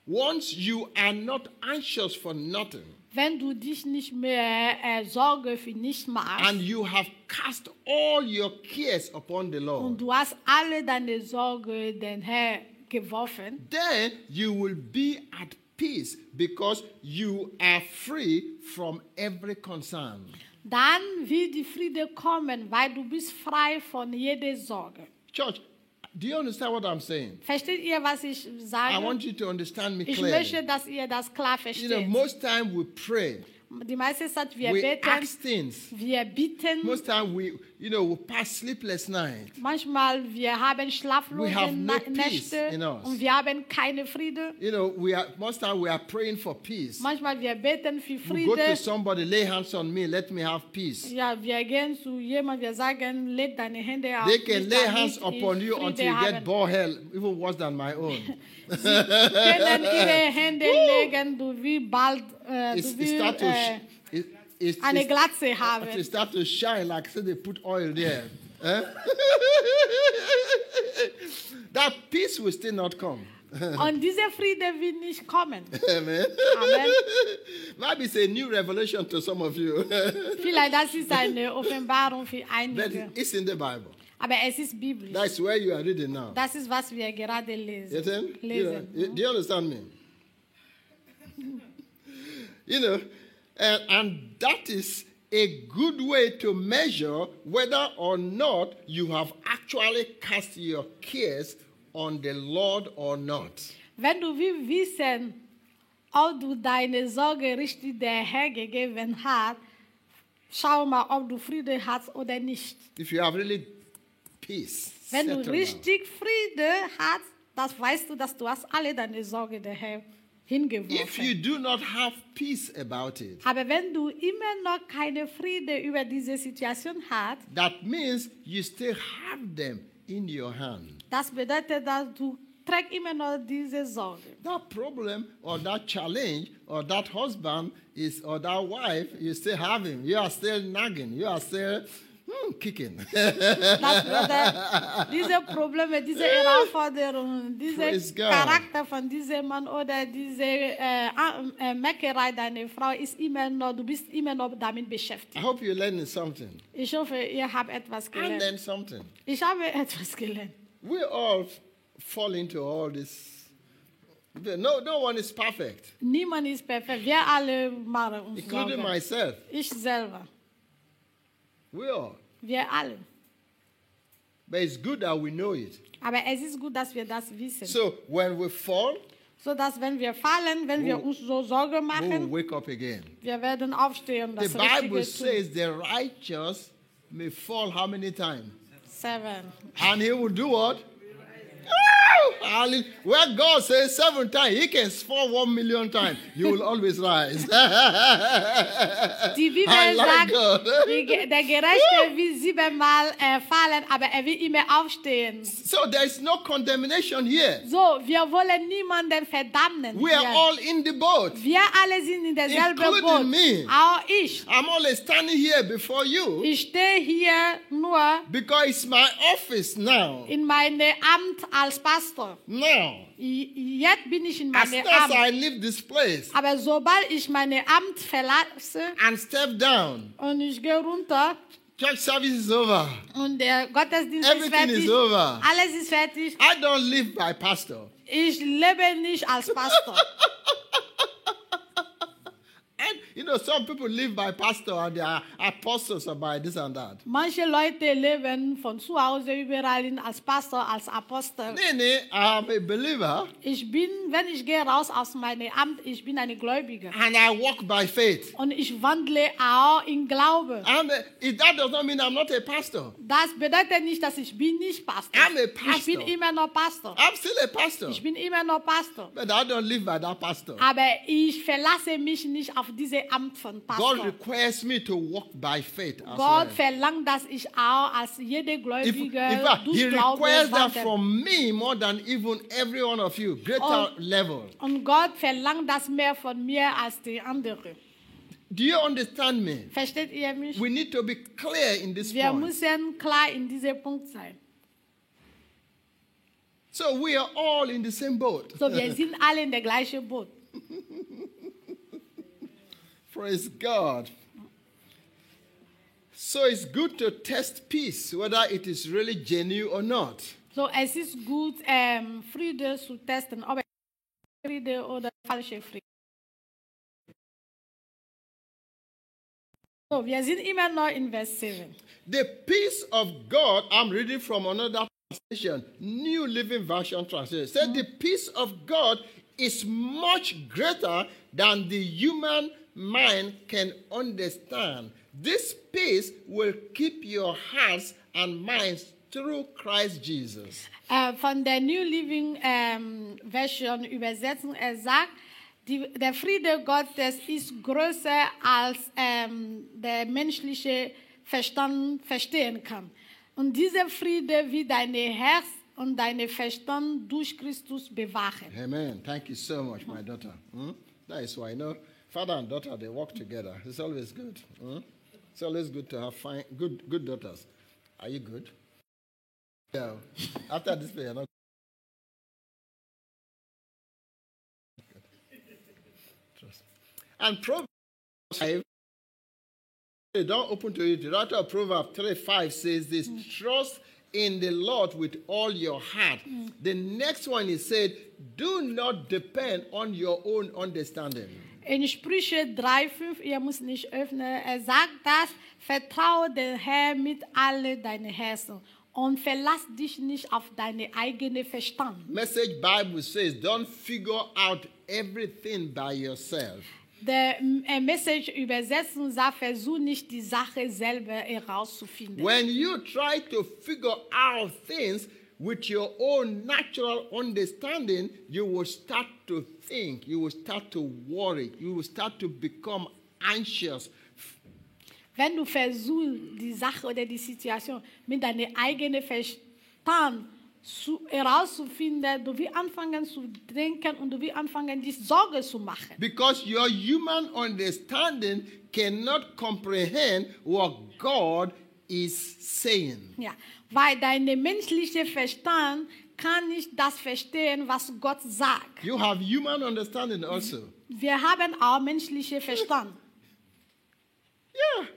Once you are not anxious for nothing wenn du dich nicht mehr eh, eh, äh, Sorge für nichts machst and you have cast all your cares upon the Lord. und du hast alle deine Sorge den Herr geworfen, then you will be at peace because you are free from every concern. dann wird die Friede kommen, weil du bist frei von jeder Sorge. Church, do you understand what I'm saying? Versteht ihr, was ich sage? I want you to understand me clearly. Ich möchte, dass ihr das klar versteht. You know, most time we pray, Die meiste Zeit wir we beten, ask things. wir bitten. Most time we, you know, we pass sleepless nights. Manchmal wir haben schlaflose We have no Nächte in us. und wir haben keine Friede. You know, we are most time we are praying for peace. Manchmal wir beten für Friede. We go to somebody, lay hands on me, let me have peace. Ja, wir gehen zu jemandem, wir sagen, leg deine Hände auf They can lay hands upon you until you get ball hell, even worse than my own. können ihre Hände legen, du willst bald äh, du it start to äh, äh, sh- it, it's, eine it's, Glatze it haben. start to shine like say they put oil there. Eh? that peace will still not come. Und dieser Friede wird nicht kommen. Amen. Amen. Maybe it's a new revelation to some of you, Vielleicht das ist eine Offenbarung für but einige. it's in the Bible. Aber es ist biblisch. That's where you are reading now. Das ist, was wir gerade You lesen. You know, lesen. do you understand me? you know, and, and that is a good way to measure whether or not you have actually cast your cares on the Lord or not. Wenn du willst wissen, ob du deine Sorge richtig der Herr gegeben hast, schau mal, ob du Friede hast oder nicht. If you have really peace, Wenn du richtig Friede hast, das weißt du, dass du hast alle deine Sorge der Herr if you do not have peace about it, Aber wenn du immer noch keine Friede über diese Situation hast, that means you still have them in your hand. das bedeutet, dass du trägst immer noch diese Sorge. that problem or that challenge or that husband is or that wife you still have him you are still nagging you are still hmm, kicking Das bedeutet, diese Probleme, diese Herausforderungen, um, Praise God. Charakter von diesem Mann oder diese äh, äh, Meckerei deiner Frau ist immer noch, du bist immer noch damit i hope you're learning something Ich hoffe, ihr habt etwas and gelernt. then something Ich habe etwas gelernt. we all fall into all this no no one is perfect Niemand ist perfekt. Wir alle um, machen uns um, including Sorgen. myself Ich selber. we all Wir alle. but it's good that we know it. Aber es ist gut, dass wir das wissen. So when we fall, So dass wenn wir fallen, wenn wir uns so Sorge machen, we will wake up again. wir werden aufstehen. The Bible says the righteous may fall how many times? Seven. And he will do what? Where God says seven times, he can fall one million times. You will always rise. Die Bibel I like sagt, God. der Gerechte will siebenmal äh, fallen, aber er will immer aufstehen. so there is no condemnation here. So, wir wollen niemanden verdammen. We are hier. all in the boat. wir alle sind in derselben Including Boot. me. Auch ich. I'm always standing here before you Ich stehe hier nur because it's my office now. in meinem Amt als Pastor. Now, I- Jetzt bin ich in as meinem soon as Amt. I leave this place Aber sobald ich mein Amt verlasse and step down, und ich gehe runter church service is over. und der Gottesdienst ist Everything fertig, is over. alles ist fertig, I don't live by pastor. ich lebe nicht als Pastor. And you know, some people live by pastor and they are apostles or by this and that. Manche Leute leben von zu Hause überall hin als Pastor, als Apostel. Nee, nee, I'm a believer Ich bin, wenn ich gehe raus aus meinem Amt, ich bin eine Gläubige. and I walk by faith. Und ich wandle auch in Glaube. I'm a, it, that does not mean I'm not a pastor. Das bedeutet nicht, dass ich bin nicht Pastor. I'm a pastor. Ich bin immer noch Pastor. I'm still a pastor. Ich bin immer noch Pastor. But I don't live by that pastor. Aber ich verlasse mich nicht auf dieses Amt von God requires me to walk by faith as Gott well. verlangt, dass ich auch als jede If, Gläubige in fact, durch he requires that wandle. Er. from me more than even every one of you, greater Oh. level. Und Gott verlangt das mehr von mir als die anderen. Do you understand me? Versteht ihr mich? We need to be clear in this Wir point. müssen klar in diesem Punkt sein. So we are all in the same boat. So, wir sind alle in der gleichen Boot. Praise God. So it's good to test peace, whether it is really genuine or not. So, es ist gut, ähm, Friede zu testen, ob Friede oder falsche Friede. So, wir sind immer noch in Vers 7. The peace of God, I'm reading from another translation, New Living Version translation, said the peace of God is much greater than the human mind can understand. This peace will keep your hearts and minds through Christ Jesus. Äh, von der New Living ähm, Version übersetzen, er sagt, die, der Friede Gottes ist größer als ähm, der menschliche Verstand verstehen kann. Und dieser Friede wird deine Herz und deine Verstand durch Christus bewahren. Amen. Thank you so much, my daughter. Hmm? That is why, you know, father and daughter, they work together. It's always good. Hmm? It's always good to have fine, good, good daughters. Are you good? Yeah. After this, you're not. Trust. And Proverbs 5, they don't open to it. The writer of Proverbs 3 5 says this trust in the Lord with all your heart. The next one is said, do not depend on your own understanding. In Sprüche 3,5, ihr müsst nicht öffnen, er sagt das, vertraue den Herrn mit alle deine Herzen und verlass dich nicht auf deine eigene Verstand. Message Bible says, don't figure out everything by yourself. Der äh, Message übersetzen sagt, versuch nicht die Sache selber herauszufinden. When you try to figure out things with your own natural understanding, you will start to think, you will start to worry, you will start to become anxious. Wenn du versuchst, die Sache oder die Situation mit deinem eigenen Verstand zu, herauszufinden, du wirst anfangen zu denken und du wirst anfangen, dich Sorge zu machen. Because your human understanding cannot comprehend what God is saying. Ja, weil dein menschlicher Verstand kann nicht das verstehen, was Gott sagt. You have human understanding also. Wir haben auch menschlichen Verstand. Yeah.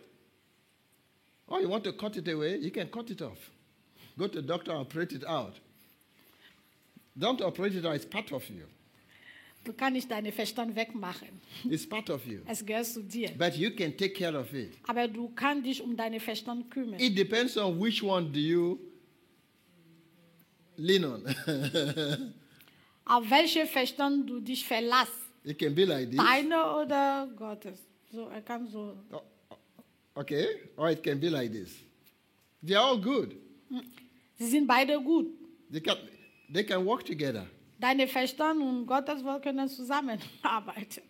Oh, you want to cut it away? You can cut it off. Go to the doctor and operate it out. Don't operate it out, it's part of you. Du kannst nicht deinen Verstand wegmachen. It's part of you. Es gehört zu dir. But you can take care of it. Aber du kannst dich um deinen Verstand kümmern. It depends on which one do you lean on. Auf welche Verstand du dich verlässt. it can be like this. Deine oder Gottes. So, er kann so. Oh, Okay? Or it can be like this. They are all good. Sie sind beide gut. They can, they can work together. Deine Verstand und Gottes Wort können zusammenarbeiten.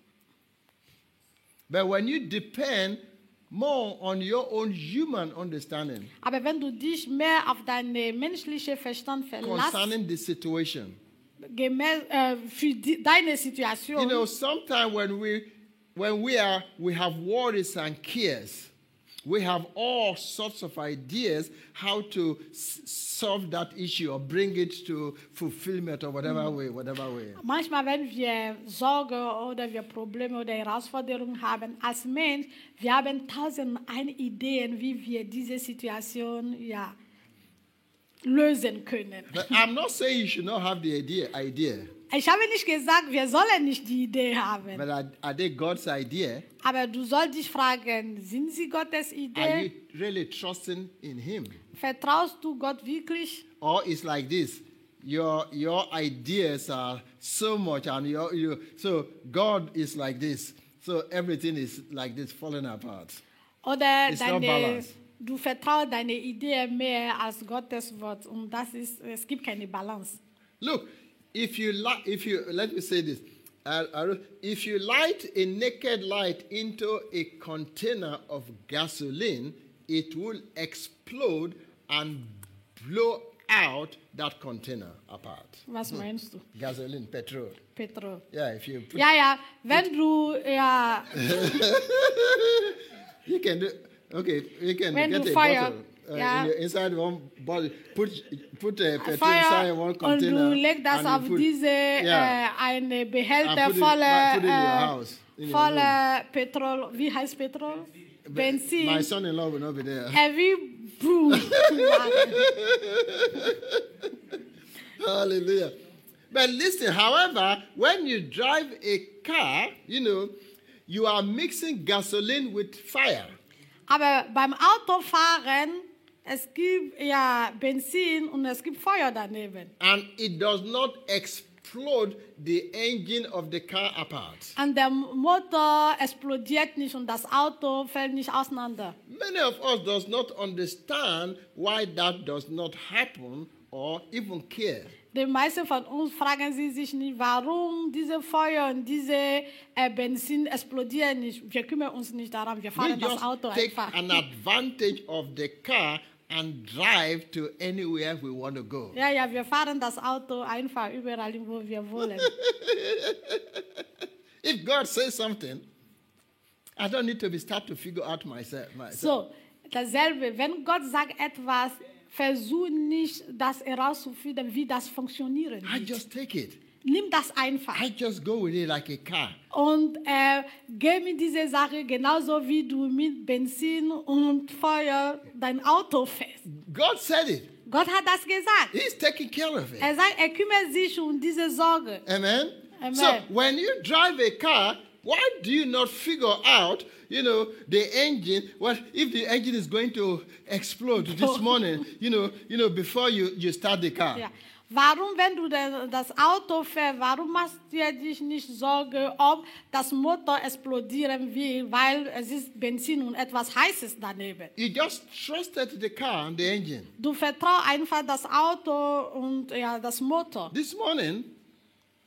But when you depend more on your own human understanding Aber wenn du dich mehr auf deine menschliche Verstand verlässt, concerning the situation, gemäß, äh, für die, deine Situation, you know, sometimes when we when we are we have worries and cares, we have all sorts of ideas how to s- solve that issue or bring it to fulfillment or whatever mm. way, whatever way. manchmal, wenn wir Sorge oder wir Probleme oder Herausforderungen haben als Mensch, wir haben tausend eine Ideen, wie wir diese Situation ja, lösen können. But I'm not saying you should not have the idea, idea. Ich habe nicht gesagt, wir sollen nicht die Idee haben. But are, are they God's idea? Aber du sollst dich fragen, sind sie Gottes Are you Idee? really trusting in Him? Vertraust du Gott wirklich? Or it's like this. Your your ideas are so much and your you so God is like this. So everything is like this falling apart. Oder It's deine, du vertraust deine Idee mehr als Gottes Wort. Und das ist, es gibt keine Balance. Look, if you li- if you let me say this. If you light a naked light into a container of gasoline, it will explode and blow out that container apart. Was meinst du, Gasoline, petrol. Petrol. Yeah, if you put Ja, ja, wenn du, ja, You can do. Okay, you can When get you a fire, bottle uh, yeah. in your, inside one bottle. Put put a petrol Feuer inside one container. das and you auf put- diese, yeah. äh, eine and Behälter put it, voller, put in your äh, house. In your voller Petrol, wie heißt Petrol? room. Benzin. My son-in-law will not be there. Er will Boom. Hallelujah. But listen, however, when you drive a car, you know, you are mixing gasoline with fire. Aber beim Autofahren, es gibt ja Benzin und es gibt Feuer daneben. And it does not explode the engine of the car apart. Und der Motor explodiert nicht und das Auto fällt nicht auseinander. Many of us does not understand why that does not happen or even care. Die meisten von uns fragen sie sich nicht, warum diese Feuer und diese äh, Benzin explodieren nicht. Wir kümmern uns nicht daran, wir We fahren das just Auto take einfach. an advantage of the car and drive to anywhere we want to go. Ja, ja, wir fahren das Auto einfach überall, hin, wo wir wollen. If God says something, I don't need to be start to figure out myself. myself. So, dasselbe, wenn Gott sagt etwas, versuch nicht, das herauszufinden, wie das funktionieren I wird. just take it. Nimm das einfach. I just go with it like a car. Und äh, geh mit dieser Sache genauso wie du mit Benzin und Feuer dein Auto fährst. God said it. Gott hat das gesagt. He's taking care of it. Er sagt, er kümmert sich um diese Sorge. Amen. Amen. So when you drive a car, why do you not figure out, you know, the engine? What if the engine is going to explode this morning? You know, you know, before you, you start the car. Ja. Warum, wenn du das Auto fährst, warum machst du dir dich nicht Sorge, ob das Motor explodieren will, weil es ist Benzin und etwas Heißes daneben. You just trusted the car and the engine. Du vertraust einfach das Auto und ja, das Motor. This morning,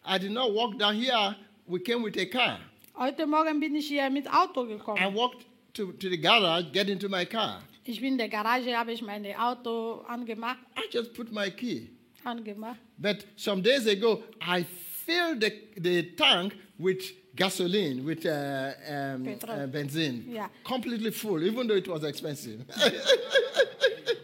I did not walk down here. We came with a car. Heute Morgen bin ich hier mit Auto I gekommen. walked to, to the garage, get into my car. Ich bin in der Garage, habe ich mein Auto angemacht. I just put my key. Angemacht. But some days ago, I filled the, the tank with gasoline, with uh, um, uh, benzene, Yeah. completely full, even though it was expensive.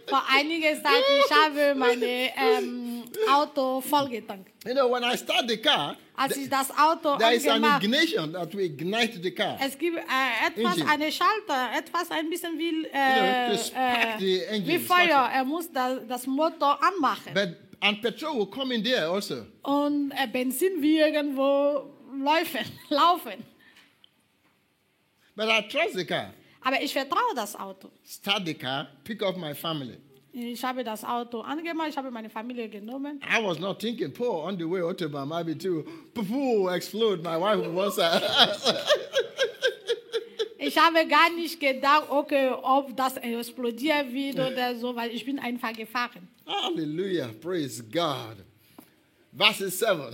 Vor einiger Zeit, ich habe mein ähm, Auto vollgetankt. you know, when I start the car, Als ich das Auto there is an ignition that will ignite the car. Es gibt äh, etwas, Engine. eine Schalter, etwas ein bisschen wie, know, äh, spark the engine, wie Feuer. Er muss das, das Motor anmachen. But and petrol will come in there also. Und äh, Benzin wie irgendwo laufen, laufen. But I trust the car. Aber ich vertraue das Auto. Start the car, pick up my family. Ich habe das Auto angemacht, ich habe meine Familie genommen. I was not thinking, poor, on the way Autobahn, maybe to poo explode. My wife was uh, Ich habe gar nicht gedacht, okay, ob das explodieren wird oder so, weil ich bin einfach gefahren. Hallelujah. Praise God. Verse 7.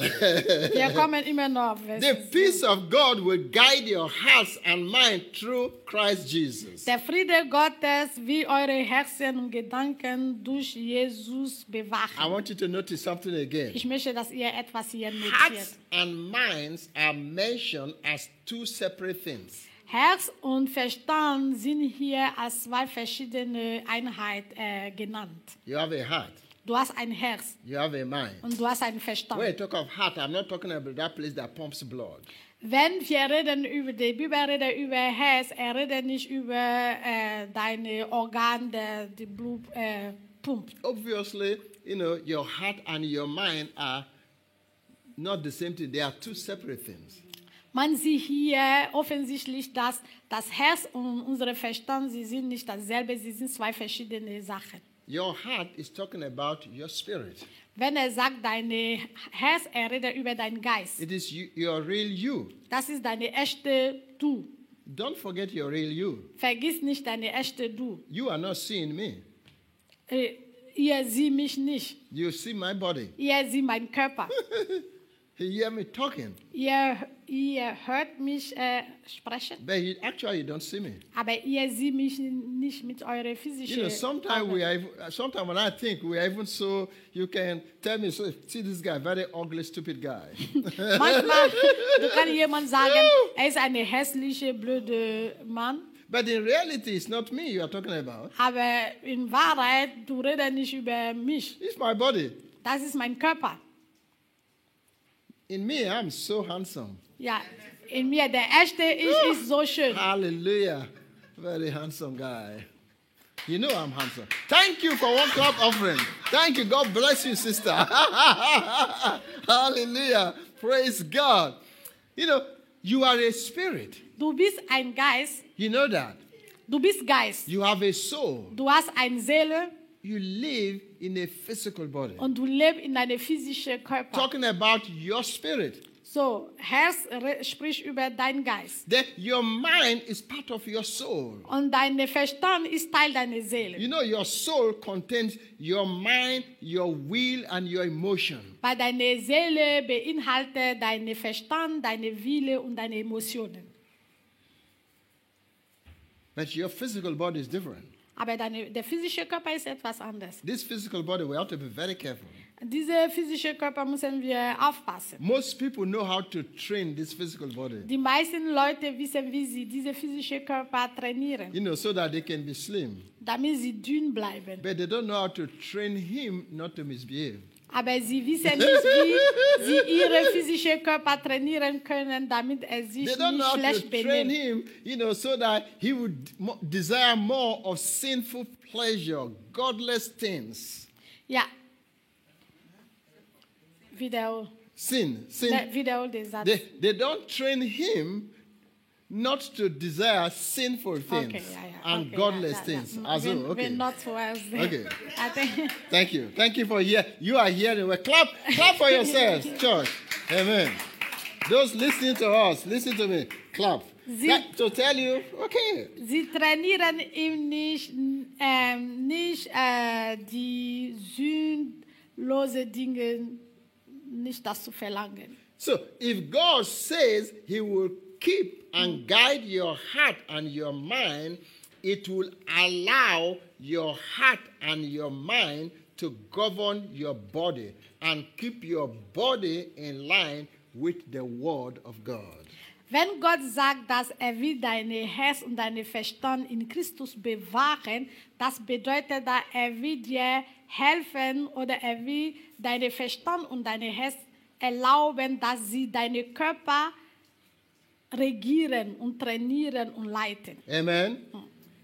Wir kommen immer noch Vers the peace of God will guide your hearts and mind through Christ Jesus. Der Friede Gottes wie eure Herzen und Gedanken durch Jesus bewachen. I want you to notice something again. Ich möchte, dass ihr etwas hier notiert. Hearts and minds are mentioned as two separate things. Herz und Verstand sind hier als zwei verschiedene Einheiten äh, genannt. You have a heart, Du hast ein Herz you have a mind. und du hast einen Verstand. When I talk of heart, I'm not talking about that place that pumps blood. Wenn wir reden über die Bibel reden über Herz, er redet nicht über äh, deine Organe, der die Blut äh, pumpt. Obviously, you know, your heart and your mind are not the same thing. They are two separate things. Man sieht hier offensichtlich, dass das Herz und unser Verstand, sie sind nicht dasselbe, sie sind zwei verschiedene Sachen. Your heart is talking about your spirit. Wenn er sagt, deine Herz, er redet über deinen Geist. It is you, your real you. Das ist deine echte Du. Don't forget your real you. Vergiss nicht deine echte Du. You are not seeing me. Äh, ihr seht mich nicht. You see my body. Ihr seht meinen Körper. You hear me talking, ihr, ihr hört mich äh, sprechen, but you, actually you don't see me. aber ihr seht mich nicht mit eurer You physischen know, sometimes we are, sometimes when I think we are even so, you can tell me, so, see this guy, very ugly, stupid guy. Manchmal du kann jemand sagen, er ist eine hässliche, blöde Mann, but in reality, it's not me you are talking about. aber in Wahrheit, du redest nicht über mich. It's my body. Das ist mein Körper. In me, I'm so handsome. Ja, in mir, der echte Ich ist so schön. Hallelujah. Very handsome guy. You know I'm handsome. Thank you for one clap offering. Thank you. God bless you, sister. Hallelujah. Praise God. You know, you are a spirit. Du bist ein Geist, You know that. du bist Geist. You have a soul. Du hast eine Seele You live in a physical body. und du lebst in deinem physischen Körper. Talking about your spirit. So, Herz spricht über deinen Geist. That your mind is part of your soul. Und dein Verstand ist Teil deiner Seele. You know, your soul contains your mind, your will, and your emotion. Weil deine Seele beinhaltet deinen Verstand, deine Wille und deine Emotionen. But your physical body is different. Aber deine, der physische Körper ist etwas anderes. This physical body, we have to be very careful. Dieser physische Körper müssen wir aufpassen. Most people know how to train this physical body, Die meisten Leute wissen, wie sie diese physische Körper trainieren, you know, so that they can be slim. damit sie dünn bleiben. But they don't know how to train him not to misbehave. Aber sie wissen nicht, wie sie ihre physische Körper trainieren können, damit er sich They don't know nicht how to schlecht train benimmt. him, you know, so that he would desire more of sinful pleasure, godless things. Ja. Wiederhol, Sin, sin. wiederhol den Satz. They, they don't train him not to desire sinful things Okay, ja, ja. and okay, godless ja, things. Also, Wenn- okay. not. Okay. I think- Thank you. Thank you for here. You are hearing. Well, clap, clap for yourselves, church. Amen. Those listening to us, listen to me. Clap. Sie- That- to tell you, okay. Sie trainieren ihm nicht, ähm, nicht äh, eh, die sündlose Dinge, nicht das zu verlangen. So if God says He will keep and guide your heart and your mind, it will allow your heart and your mind to govern your body and keep your body in line with the Word of God. Wenn Gott sagt, dass er will deine Herz und deine Verstand in Christus bewahren, das bedeutet, dass er will dir helfen oder er will deine Verstand und deine Herz erlauben, dass sie deine Körper regieren und trainieren und leiten. Amen.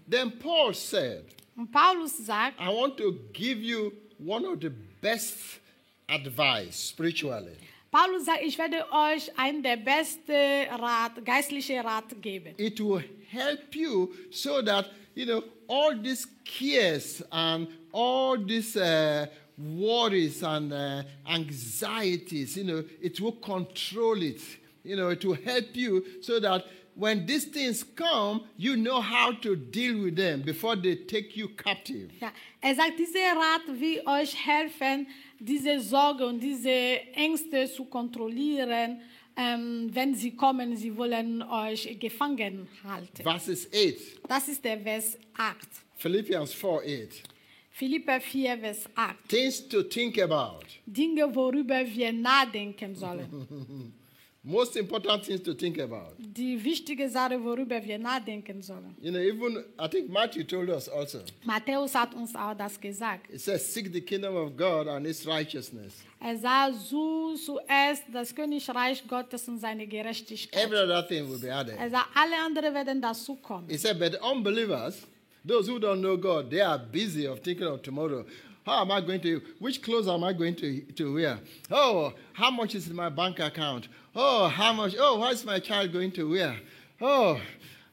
Then Paul said, Und Paulus sagt, I want to give you one of the best advice spiritually. Paulus sagt, ich werde euch einen der besten Rat, geistliche Rat geben. It will help you so that, you know, all these cares and all these uh, worries and uh, anxieties, you know, it will control it. You know, to help you so that when these things come, you know how to deal with them before they take you captive. Ja, er sagt, dieser Rat will euch helfen, diese Sorge und diese Ängste zu kontrollieren, ähm, wenn sie kommen, sie wollen euch gefangen halten. Verses 8, Das ist der Vers 8. Philippians 4 8. Philipper 4, Vers 8. Things to think about. Dinge, worüber wir nachdenken sollen. Most important things to think about. Die wichtige Sache, worüber wir nachdenken sollen. You know, even I think Matthew told us also. Matthäus hat uns auch das gesagt. It says, Seek the kingdom of God and its righteousness. Er sah so zuerst das Königreich Gottes und seine Gerechtigkeit. Every other thing will be added. Er sah, alle anderen werden dazukommen. He said, But unbelievers, those who don't know God, they are busy of thinking of tomorrow. How am I going to, which clothes am I going to, to wear? Oh, how much is in my bank account? Oh, how much, oh, what is my child going to wear? Oh,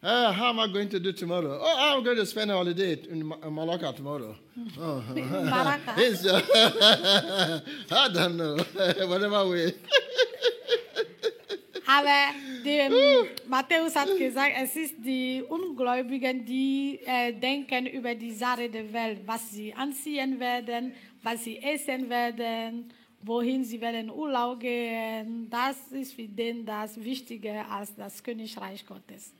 uh, how am I going to do tomorrow? Oh, I'm going to spend a holiday in Ma- in Malacca tomorrow. Oh. Malacca? I don't know. Whatever way. Aber dem Matthäus hat gesagt, es ist die Ungläubigen, die äh, denken über die Sache der Welt, was sie anziehen werden, was sie essen werden, wohin sie werden Urlaub gehen. Das ist für den das Wichtige als das Königreich Gottes.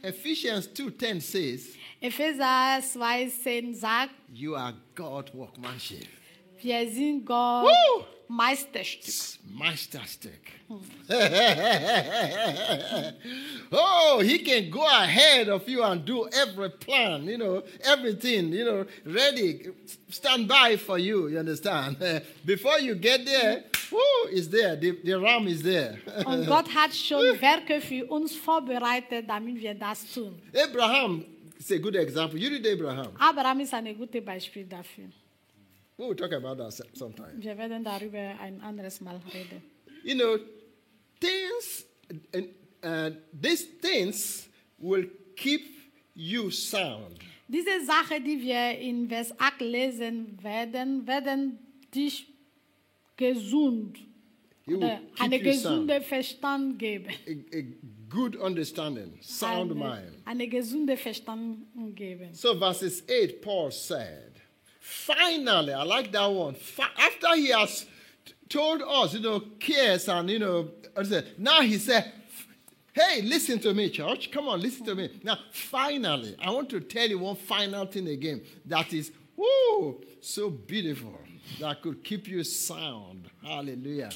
Ephesians 2.10 says, Epheser 2,10 sagt, you are God workmanship. wir sind Gott Woo! Meisterstück. Meisterstück. oh, he can go ahead of you and do every plan, you know, everything, you know, ready, stand by for you, you understand? Before you get there, whoo, is there, the, the ram is there. Und Gott hat schon Werke für uns vorbereitet, damit wir das tun. Abraham is a good example. You read Abraham. Abraham ist ein gutes Beispiel dafür. We will talk about that some- sometime. Wir werden darüber ein anderes Mal reden. You know, things, uh, these things will keep you sound. Diese Sache, die wir in Vers 8 lesen werden, werden dich gesund He will oder keep eine you sound. gesunde Verstand geben. A, a good understanding, sound eine, mind. eine gesunde Verstand geben. So, verses 8, Paul said, finally, I like that one. After he has told us, you know, cares and, you know, now he said, hey, listen to me, church. Come on, listen to me. Now, finally, I want to tell you one final thing again that is, whoo, so beautiful that could keep you sound. Hallelujah.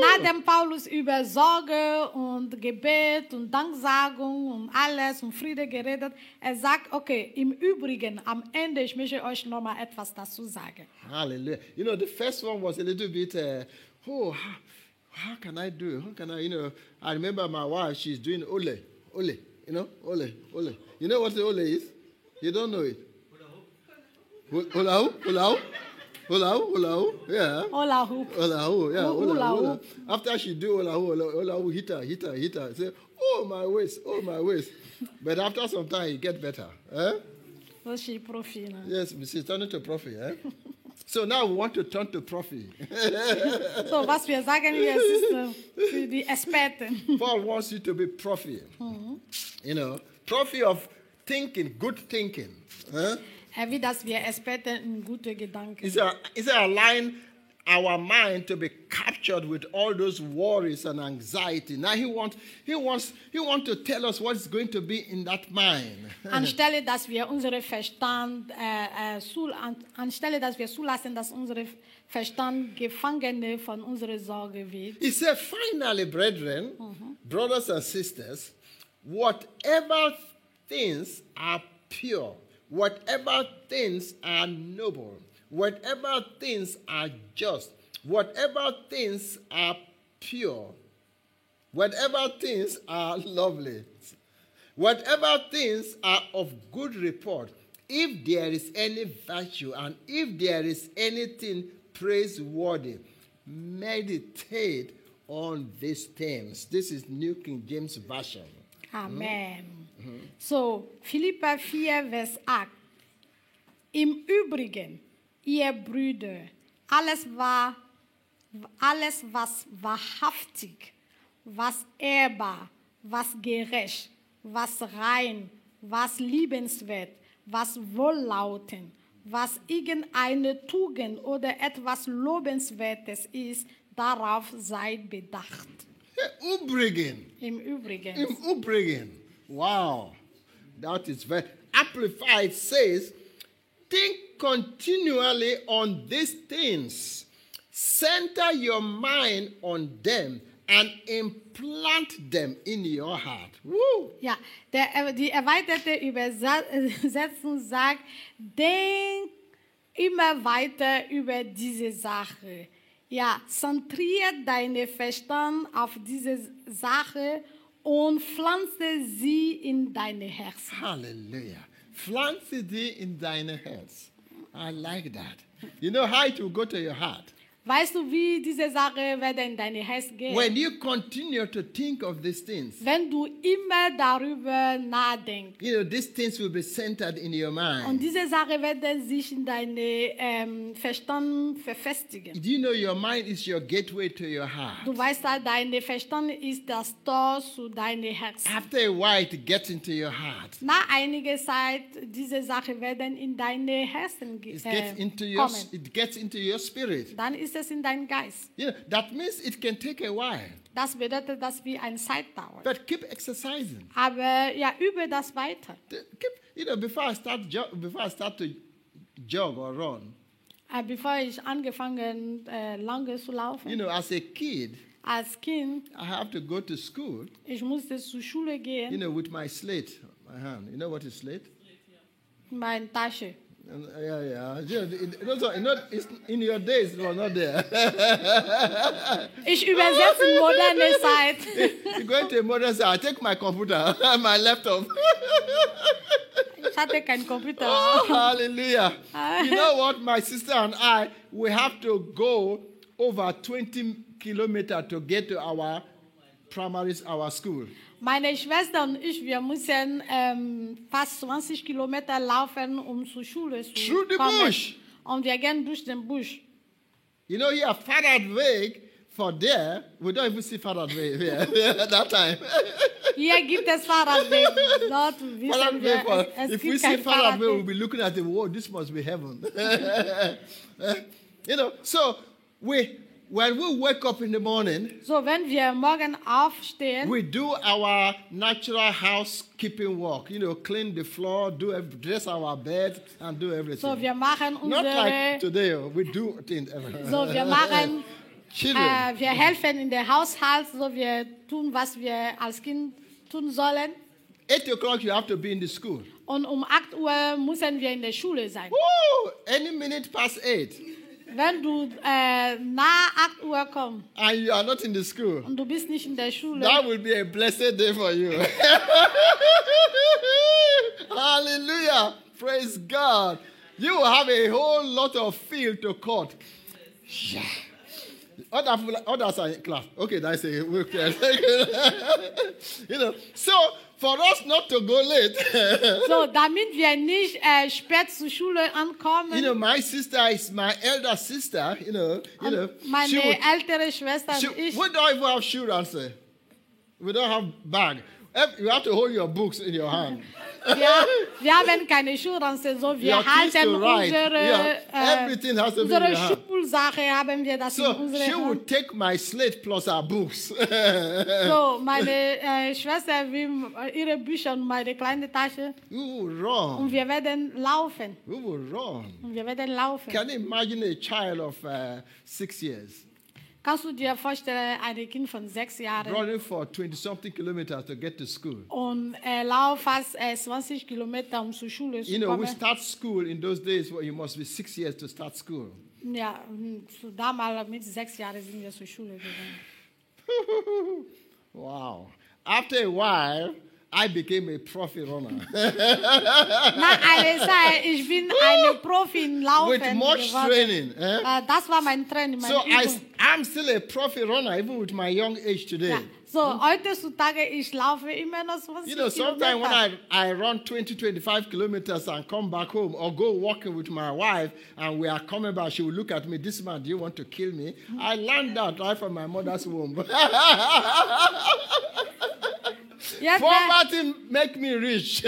Nachdem Paulus über Sorge und Gebet und Danksagung und alles und Friede geredet, er sagt, okay, im Übrigen, am Ende, ich möchte euch nochmal etwas dazu sagen. Hallelujah. You know, the first one was a little bit, uh, oh, how, how can I do? How can I, you know, I remember my wife, she's doing ole, ole, you know, ole, ole. You know what the ole is? You don't know it? Hula hoop. Hula hoop? Hula hoop? Hula hoop? Yeah. Hula hoop, yeah. Hu- Hula, hula hula. After she do hula hoop, hula, hula hoop, hit her, hit her, hit her. Say, oh my waist, oh my waist. But after some time, it get better. Eh? Das she Profi. Ne? Yes, she's turning to prophet. Eh? so now we want to turn to prophet. So, was wir sagen hier, ist für die Experten. Paul wants you to be prophet. You know, prophet of thinking, good thinking. Huh? Er will, dass wir Experten gute Gedanken Is a is a align our mind to be captured with all those worries and anxiety. Now he wants he wants he wants to tell us what's going to be in that mind. Anstelle, dass wir unseren Verstand, äh, äh, zu, an, anstelle, dass wir zulassen, dass unser Verstand Gefangene von unserer Sorge wird. He said, finally, brethren, brothers and sisters, whatever things are pure, whatever things are noble, whatever things are just, whatever things are pure, whatever things are lovely, whatever things are of good report, if there is any virtue and if there is anything praiseworthy, meditate on these things. This is New King James Version. Hmm? Amen. So, Philippa 4, Vers 8. Im Übrigen, ihr Brüder, alles war, alles was wahrhaftig, was ehrbar, was gerecht, was rein, was liebenswert, was wohllautend, was irgendeine Tugend oder etwas Lobenswertes ist, darauf seid bedacht. Übrigen. Im Übrigen. Im Übrigen. Wow. That is very amplified says, think continually on these things. Center your mind on them and implant them in your heart. Woo. Ja, der, äh, die erweiterte Übersetzung sagt, denk immer weiter über diese Sache. Ja, zentriere deine Verstand auf diese Sache pflanze sie in deine Herzen. Hallelujah. Pflanze die in deine Herz. I like that. You know how it will go to your heart? Weißt du, wie diese Sache wird in deine Herz gehen? When you continue to think of these things, Wenn du immer darüber nachdenkst. you know, these things will be centered in your Und mind. diese Sache wird sich in deine ähm, Verstand verfestigen. Do you know your mind is your gateway to your heart? Du weißt ja, dein Verstand ist das Tor zu deinem Herzen. After a while, it gets into your heart. Nach einiger Zeit, diese Sachen werden in deine Herzen ge- It gets äh, into your kommen. it gets into your spirit. Dann ist es in deinem Geist. Know, that means it can take a while. Das bedeutet, dass wir eine Zeit dauert. But keep exercising. Aber ja, übe das weiter. Keep, you know, before I start before I start to jog or run, Äh, bevor ich angefangen äh, lange zu laufen, you know, as a kid, als Kind, I have to go to school, ich musste zur Schule gehen, you know, with my slate, my hand. You know what is slate? meine Tasche. Uh, yeah, yeah. It, it also, not, it's, in your days, it was not there. Ich übersetze in moderne Zeit. you go into a modern say, I take my computer, my laptop. Ich hatte keinen Computer. oh, hallelujah. you know what? My sister and I, we have to go over 20 kilometers to get to our primary, our school. Meine Schwester und ich, wir müssen ähm, fast 20 Kilometer laufen, um zur Schule zu Through the kommen. bush. Und wir gehen durch den Busch. You know, here, Faradweg, for there, we don't even see Faradweg here at that time. Hier gibt es Fahrradweg. Dort wissen wir, for, es, es if we see kein Faradweg, we'll Fahrradweg. be looking at the wall. This must be heaven. you know, so we, when we wake up in the morning, So, wenn wir morgen aufstehen, we do our natural housekeeping work. You know, clean the floor, do dress our bed, and do everything. so wir machen unsere. Not like today. oh, We do things. so wir machen, Children. äh, wir helfen in der Haushalt, so wir tun, was wir als Kind tun sollen. Eight o'clock, you have to be in the school. Und um 8 Uhr müssen wir in der Schule sein. Woo! Any minute past eight, Wenn du äh, eh, nach 8 Uhr kommst and you are not in the school. und du bist nicht in der Schule, That will be a blessed day for you. Hallelujah. Praise God. You will have a whole lot of field to cut. Yeah. Other others are. Okay, that's a work. you know, so for us not to go late, so damit wir nicht äh, spät zur Schule ankommen. you know, my sister is my elder sister. You know, you know, meine ältere Schwester she, ich, we don't even have shoe answer. We don't have bag. You have to hold your books in your hand. wir, wir haben keine Schulranze, so wir Your halten unsere, Yeah, everything has to be in unsere. Schulsache, haben wir das in So unsere she Hand. would take my slate plus her books. So, meine äh, Schwester will ihre Bücher und meine kleine Tasche we will run. und wir werden laufen. We will run. Und wir werden laufen. Can you imagine a child of uh, six years Kannst du dir vorstellen, ein Kind von sechs Jahren running for 20 something kilometers to get to school? und er lauft fast äh, 20 Kilometer, um zur Schule zu You know, we kommen. start school in those days where you must be six years to start school. Ja, so damals mit sechs Jahren sind wir zur Schule gegangen. Wow. After a while, I became a profit runner Nach einer Zeit, ich bin eine Profi im Laufen with much geworden. training. eh? Äh, Das war mein Training, meine So I, Übung. I'm still a profit runner, even with my young age today. Ja. So, hmm? heutzutage, ich laufe immer noch 20 You know, sometimes when I, I run 20, 25 kilometers and come back home or go walking with my wife and we are coming back, she will look at me, this man, do you want to kill me? I learned that right from my mother's womb. Wenn- Poverty make me rich.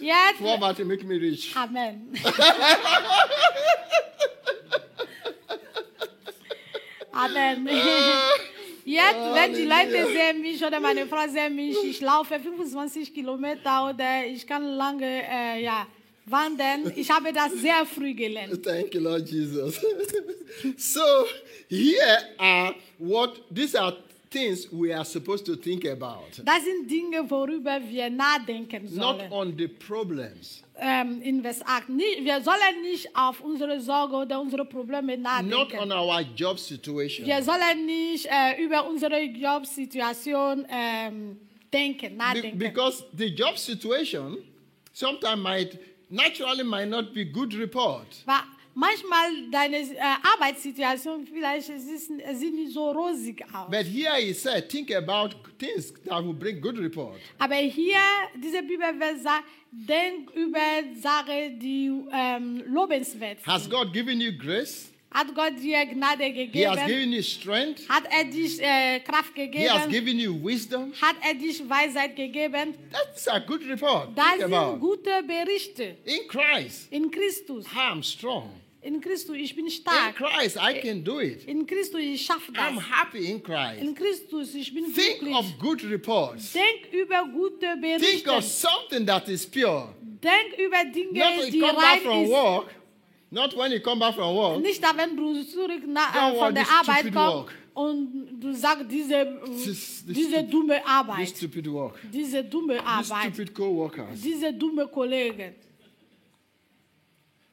jetzt, Poverty make me rich. Amen. Amen. Jetzt, wenn die Leute sehen mich oder meine Frau sehen mich, ich laufe 25 Kilometer oder ich kann lange äh, ja, wandern. Ich habe das sehr früh gelernt. Thank you, Lord Jesus. so here are what these are things we are supposed to think about. Das sind Dinge, worüber wir nachdenken Not sollen. on the problems, Ähm, in Vers 8. Nie- Wir sollen nicht auf unsere Sorge oder unsere Probleme nachdenken. not on our job situation. Wir sollen nicht äh, eh, über unsere Jobsituation ähm, denken, Be- because the job situation sometimes might naturally might not be good report. Weil manchmal deine äh, Arbeitssituation vielleicht es ist, es sieht nicht so rosig aus. But here he said, think about things that will bring good report. Aber hier, diese Bibelvers sagt, denk über Sachen, die ähm, lobenswert Has sind. God given you grace? Hat Gott dir Gnade He has gegeben? given you strength. Hat er dich äh, Kraft He has gegeben? given you wisdom. Hat er dich Weisheit gegeben? That's a good report. Das Think sind about. gute Berichte. In Christ, In Christus. I'm strong. In Christus, ich bin In stark. Christ, I can do it. In Christus, ich schaffe das. I'm happy in Christ. In Christus, ich bin Think glücklich. of good reports. Denk über gute Think Berichte. of something that is pure. Denk über Dinge, Not when die you come back rein from ist. work. Not when you come back from work. Nicht wenn du zurück na, äh, von der this Arbeit stupid kommst work. und du sagst, diese, This this diese stupid- dumme This Arbeit, stupid work. diese dumme Arbeit, stupid co-workers. diese dumme Kollegen.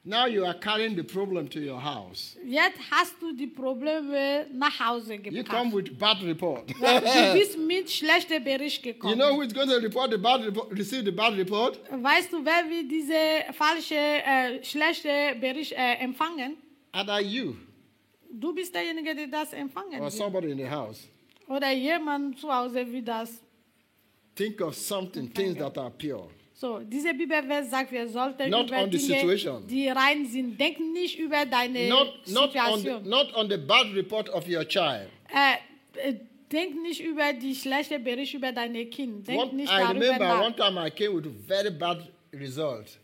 Now you are carrying the problem to your house. Jetzt hast du die Probleme nach Hause You come with bad report. Du bist mit schlechten Bericht you gekommen. know who is going to report the bad report, receive the bad report? Weißt du, wer wird diese uh, falsche, äh, uh, uh, schlechte Bericht äh, empfangen? Either you Du bist derjenige, der das empfangen or somebody in the house. Oder jemand zu Hause wird das. Think of something, things that are pure. So, diese Bibelvers sagt, wir sollten Not über on the Dinge, situation. die rein sind. Denk nicht über deine Not, not, on the, Situation. not on the bad report of your child. äh, äh, denk nicht über die schlechte Bericht über deine Kinder. Denk One, nicht I darüber remember nach. one time I came with a very bad result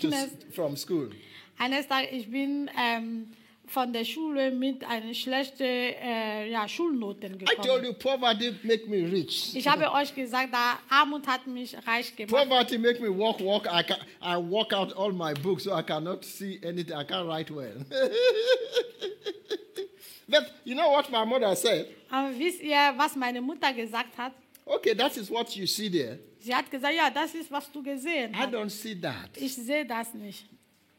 to, from school. eines Tages, ich bin ähm, von der Schule mit einer schlechten äh, ja, Schulnoten I told gekommen. you poverty make me rich. Ich habe euch gesagt, da Armut hat mich reich gemacht. Poverty make me walk, walk. I, can, I walk out all my books so I cannot see anything. I can't write well. but you know what my mother said? Aber wisst ihr, was meine Mutter gesagt hat? Okay, that is what you see there. Sie hat gesagt, ja, das ist, was du gesehen I hast. don't see that. Ich sehe das nicht.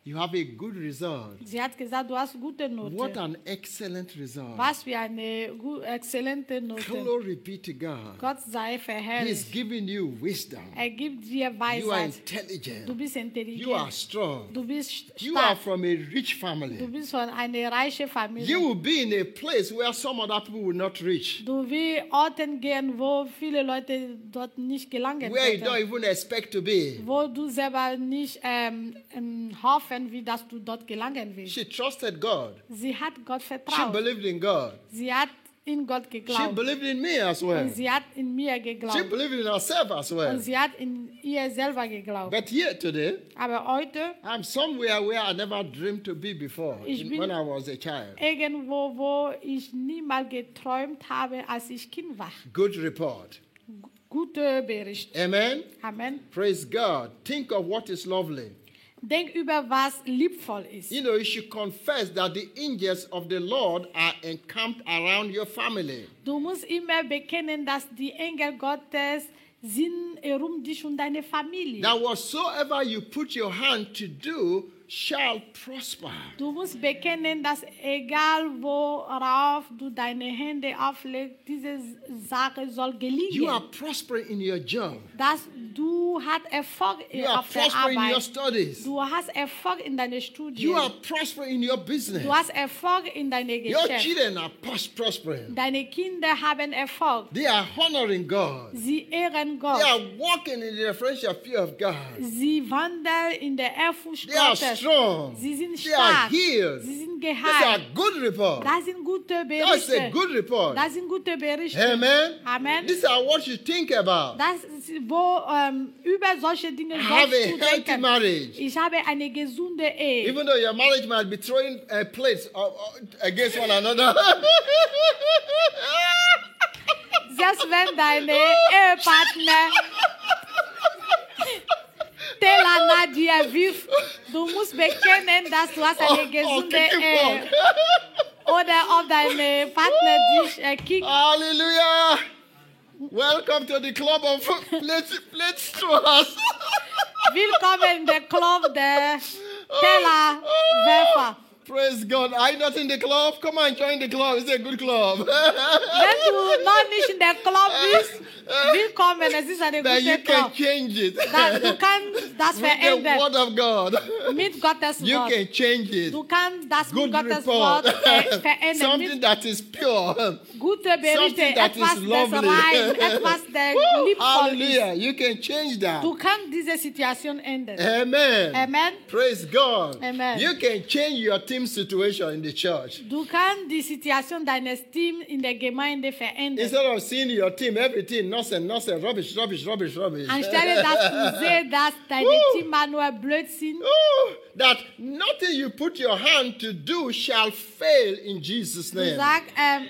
You have a good result. Sie hat gesagt, du hast gute What Noten. an excellent result. Was für eine exzellente Note. Glory be to God. Gott sei verherrlicht. giving you wisdom. Er gibt dir You are Weisheit. Du intelligent. bist You are intelligent. strong. Du bist You are stark. from a rich Du family. bist von einer reichen You Familie. will be in a place where some other people will not reach. Du willst Orten gehen, wo viele Leute dort nicht gelangen Where you don't even expect to be. Wo du selber nicht ähm, ähm, hoffen, wie dass du dort gelangen willst. She trusted God. Sie hat Gott She vertraut. believed in God. Sie hat in Gott She geglaubt. believed in me as well. Und sie hat in mir She geglaubt. believed in herself as well. Und sie hat in ihr selber geglaubt. But here today, Aber heute, I'm somewhere where I never dreamed to be before Ich in- bin- when I was a child. irgendwo, wo ich niemals geträumt habe, als ich Kind war. Good report. Gute Bericht. Amen. Amen. Praise God. Think of what is lovely. Denk über, was liebvoll ist. You know, you should confess that the angels of the Lord are encamped around your family. Du musst immer bekennen, dass die Engel Gottes sind herum dich und deine Familie. That whatsoever you put your hand to do shall prosper. Du musst bekennen, dass egal worauf du deine Hände auflegst, diese Sache soll You are gelingen. prospering in your job. Dass Du hast Erfolg You are auf der in your studies. Du hast Erfolg in deinen You Studien. are prospering in your business. Du hast Erfolg in deinem Your Geschäft. children are pros- prospering. Deine Kinder haben Erfolg. They are honoring God. Sie ehren They are Gott. walking in the reverential fear of God. Sie wandeln in der Ehrfurcht Gottes. Strong. Sie sind They are stark. healed. Sie sind These are geheilt. good reports. Das sind gute That's a Berichte. good report. Das sind gute Berichte. Amen. Amen. These are what you think about. Das ist, wo ähm, über solche Dinge I have a healthy denken. marriage. Ich habe eine gesunde Ehe. Even though your marriage might be throwing uh, plates uh, uh, against one another. Selbst wenn deine Ehepartner Nach dir wirft, du musst bekennen, dass du hast eine Oh, gesunde Ehe. Oder ob deine Partner dich äh, kickt. Hallelujah. Welcome to the club of throwers. Willkommen in der Club der Tellerwerfer. Praise God. Are you not in the club? Come on, join the club. It's a good club. Wenn du noch nicht in der Club bist, willkommen. Es ist eine then you gute can Club. change it. Da, du kannst das With the verändern word of God. mit Gottes You can change it. Du kannst das Good Gottes report. Wort verändern. Eh, something that is pure. gute Berichte, something that etwas is lovely. rein, etwas der liebvoll ist. Hallelujah. You can change that. Du kannst diese Situation ändern. Amen. Amen. Praise God. Amen. You can change your team situation in the church. Du kannst die Situation deines Teams in der Gemeinde verändern. Instead of seeing your team, everything nonsense, nonsense, rubbish, rubbish, rubbish, rubbish. Anstelle, dass du siehst, dass deine Woo. Team nur Blödsinn Oh, that nothing you put your hand to do shall fail in Jesus' Du name. sagst, ähm,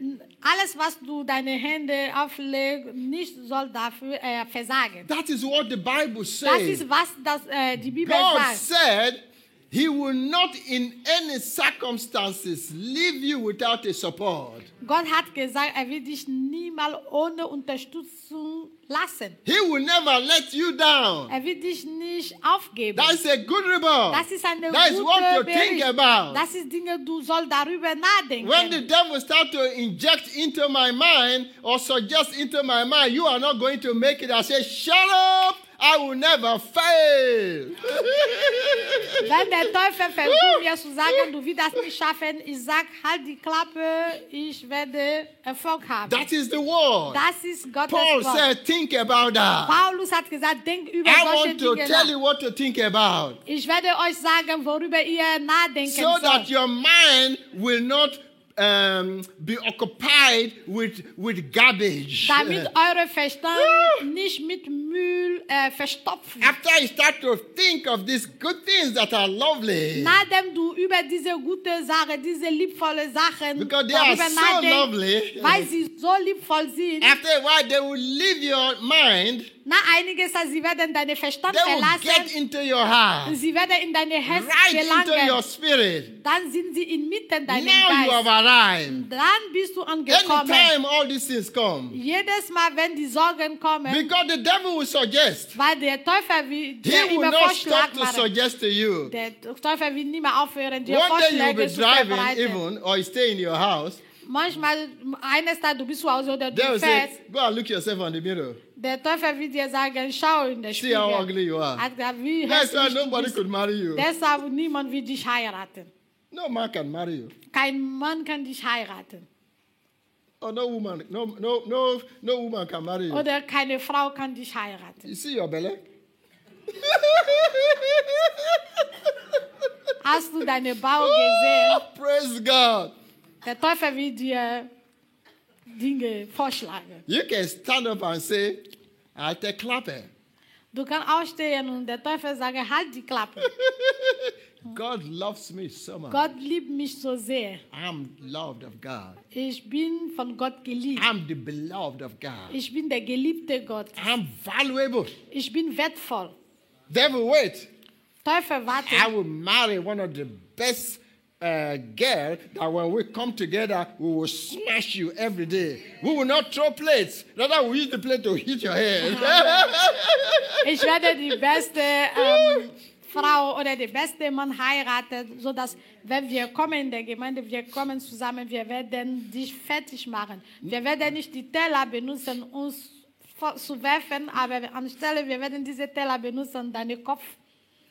n- alles, was du deine Hände auflegst, nicht soll dafür äh, versagen. That is what the Bible Das says. ist, was das, äh, die Bibel God sagt. said he will not in any circumstances leave you without a support. Gott hat gesagt, er wird dich niemals ohne Unterstützung lassen. He will never let you down. Er wird dich nicht aufgeben. That is a good report. Das ist eine That is what think Bericht. about. Das ist Dinge, du sollst darüber nachdenken. When the devil start to inject into my mind or suggest into my mind, you are not going to make it. I say, shut up. I will never fail. Wenn der Teufel versucht, mir zu sagen, du wirst das nicht schaffen, ich sag, halt die Klappe, ich werde Erfolg haben. that is the word. Das ist Gottes Paul Wort. said, think about that. Paulus hat gesagt, denk über I solche want to Dinge tell nach. you what to think about Ich werde euch sagen, worüber ihr nachdenken so that your mind will not um, be occupied with, with garbage. Damit eure Verstand nicht mit Müll äh, verstopft wird. After you start to think of these good things that are lovely, Nachdem du über diese gute Sache, diese liebvolle Sachen Because they are so lovely. weil sie so liebvoll sind, after a while they will leave your mind, nach einiger Zeit, sie werden deinen Verstand they will get verlassen, into your heart, sie werden in deine Herz right into your gelangen. spirit. Dann sind sie inmitten deines Now you have Geistes. Arrived. Dann bist du angekommen. Anytime all these things come, Jedes Mal, wenn die Sorgen kommen, because the devil will suggest, weil der Teufel will he dir will immer not stop to suggest to you. Der Teufel will nie mehr aufhören, dir One day you'll be driving even, or you stay in your house. Manchmal, eines Tages, du bist zu Hause oder They will du say, fährst, go and look yourself in the mirror. der Teufel will dir sagen, schau in der See how Spiegel. ugly you are. Wie That's why nobody could marry you. Deshalb niemand will dich heiraten. No man can marry you. Kein Mann kann dich heiraten. Oh, no woman, no, no, no, no woman can marry you. Oder keine Frau kann dich heiraten. You see your belly? Hast du deine Bauch gesehen? Praise God. Der Teufel will dir Dinge vorschlagen. You can stand up and say, take clapping. Du kannst aufstehen und der Teufel sagen, halt die Klappe. God loves me so much. Gott liebt mich so sehr. I'm loved of God. Ich bin von Gott geliebt. I'm the beloved of God. Ich bin der geliebte Gott. I'm valuable. Ich bin wertvoll. Devil, wait. Teufel, warte. I will marry one of the best uh, girl that when we come together, we will smash you every day. We will not throw plates. Rather, we use the plate to hit your head. Ich werde die beste ähm, Frau oder den besten Mann heiraten, sodass, wenn wir kommen in der Gemeinde, wir kommen zusammen, wir werden dich fertig machen. Wir werden nicht die Teller benutzen, uns zu werfen, aber anstelle wir werden diese Teller benutzen, deinen Kopf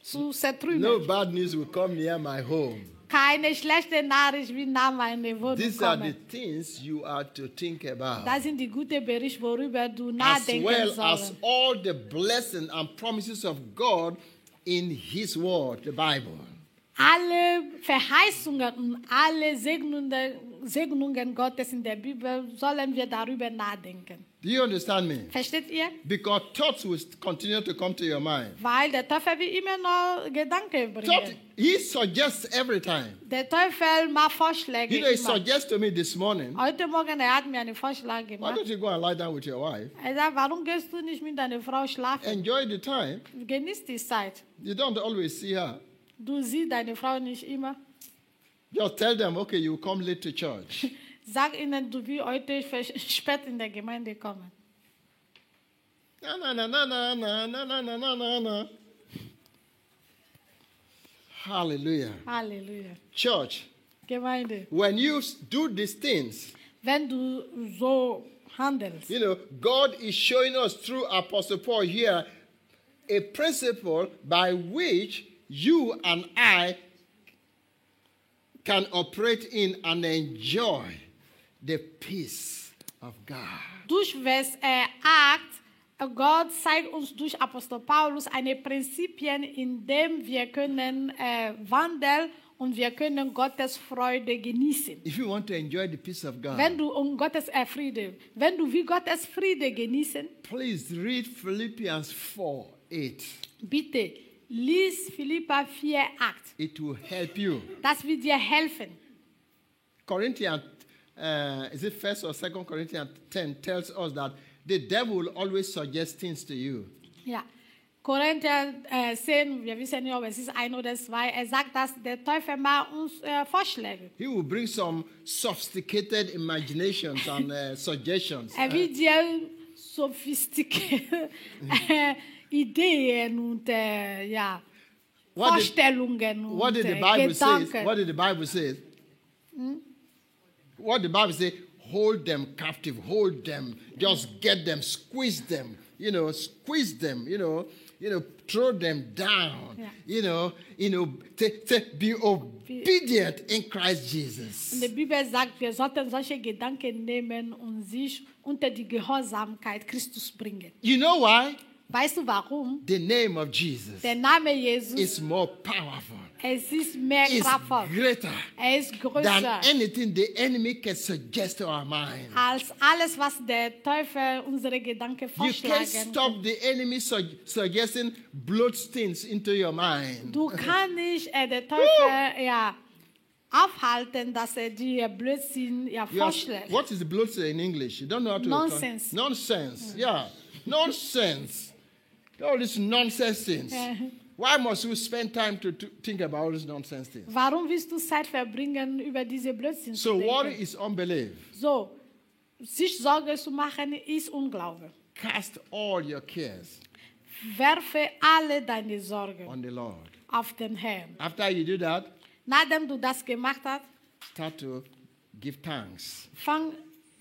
zu zertrümmern. No bad news will come near my home. Keine schlechte Nachricht wie nach meiner Wohnung These are the things you are to think about. Das sind die guten Berichte, worüber du As nachdenken well as sollst. all the blessings and promises of God in His Word, the Bible. Alle Verheißungen und alle Segnungen, Gottes in der Bibel sollen wir darüber nachdenken. Do you understand me? Versteht ihr? Because thoughts will continue to come to your mind. Weil der Teufel will immer noch Gedanken Thought, bringen. he suggests every time. Der Teufel macht Vorschläge. You know, he suggests to me this morning, Heute Morgen er hat mir einen Vorschlag why gemacht. don't you go and lie down with your wife? Er sagt, warum gehst du nicht mit deiner Frau schlafen? Enjoy the time. Genieß die Zeit. You don't always see her. Du siehst deine Frau nicht immer. Just tell them, okay, you come late to church. Sag ihnen, du willst heute spät in der Gemeinde kommen. Na, na, na, na, na, na, na, na, na, na, na. Hallelujah. Halleluja. Church, Gemeinde, when you do these things, wenn du so handelst, you know, God is showing us through Apostle Paul here a principle by which you and I can operate in and enjoy the peace of God. durch Vers eh, äh, 8, äh, eh, Gott zeigt uns durch Apostel Paulus eine Prinzipien, in dem wir können äh, eh, wandeln und wir können Gottes Freude genießen. If you want to enjoy the peace of God, Wenn du um Gottes äh, Friede, wenn du wie Gottes Friede genießen, please read Philippians 4 8. bitte lies Philippa 4, 8. It will help you. Das wird dir helfen. Corinthians, uh, is it first or second Corinthians 10 tells us that the devil will always suggest things to you. Ja. Korinther äh, 10, wir wissen nicht, ob es ist ein oder zwei, er sagt, dass der Teufel macht uns äh, Vorschläge. He will bring some sophisticated imaginations and uh, suggestions. Er will dir sophistikierte äh, Ideen und äh, ja, What did- Vorstellungen und what did the Bible? Gedanken. What did the Bible say? What the Bible say? Hold them captive, hold them, just get them, squeeze them, you know, squeeze them, you know, you know, throw them down, Yeah. you know, you know, to, to be obedient in Christ Jesus. Und die Bibel sagt, wir sollten solche Gedanken nehmen und sich unter die Gehorsamkeit Christus bringen. You know why? Weißt du warum? The name of Jesus Der Name Jesus, is more powerful, es ist mehr is kraftvoll, greater er ist than größer anything the enemy can suggest to our mind. als alles, was der Teufel unsere Gedanken You can't vorschlagen stop the enemy su- suggesting bloodstains into your mind. Du kannst nicht äh, der Teufel ja, aufhalten, dass er dir Blödsinn ja, vorschlägt. what is bloodstain in English? You don't know how to Nonsense. Nonsense. Yeah, nonsense. All these nonsense things. Eh. Why must we spend time to, to think about all these nonsense things? Warum willst du Zeit verbringen, über diese Blödsinn So zu denken? worry is unbelief. So, sich Sorge zu machen, ist Unglaube. Cast all your cares Werfe alle deine Sorgen on the Lord. auf den Herrn. After you do that, Nachdem du das gemacht hast, start to give thanks fang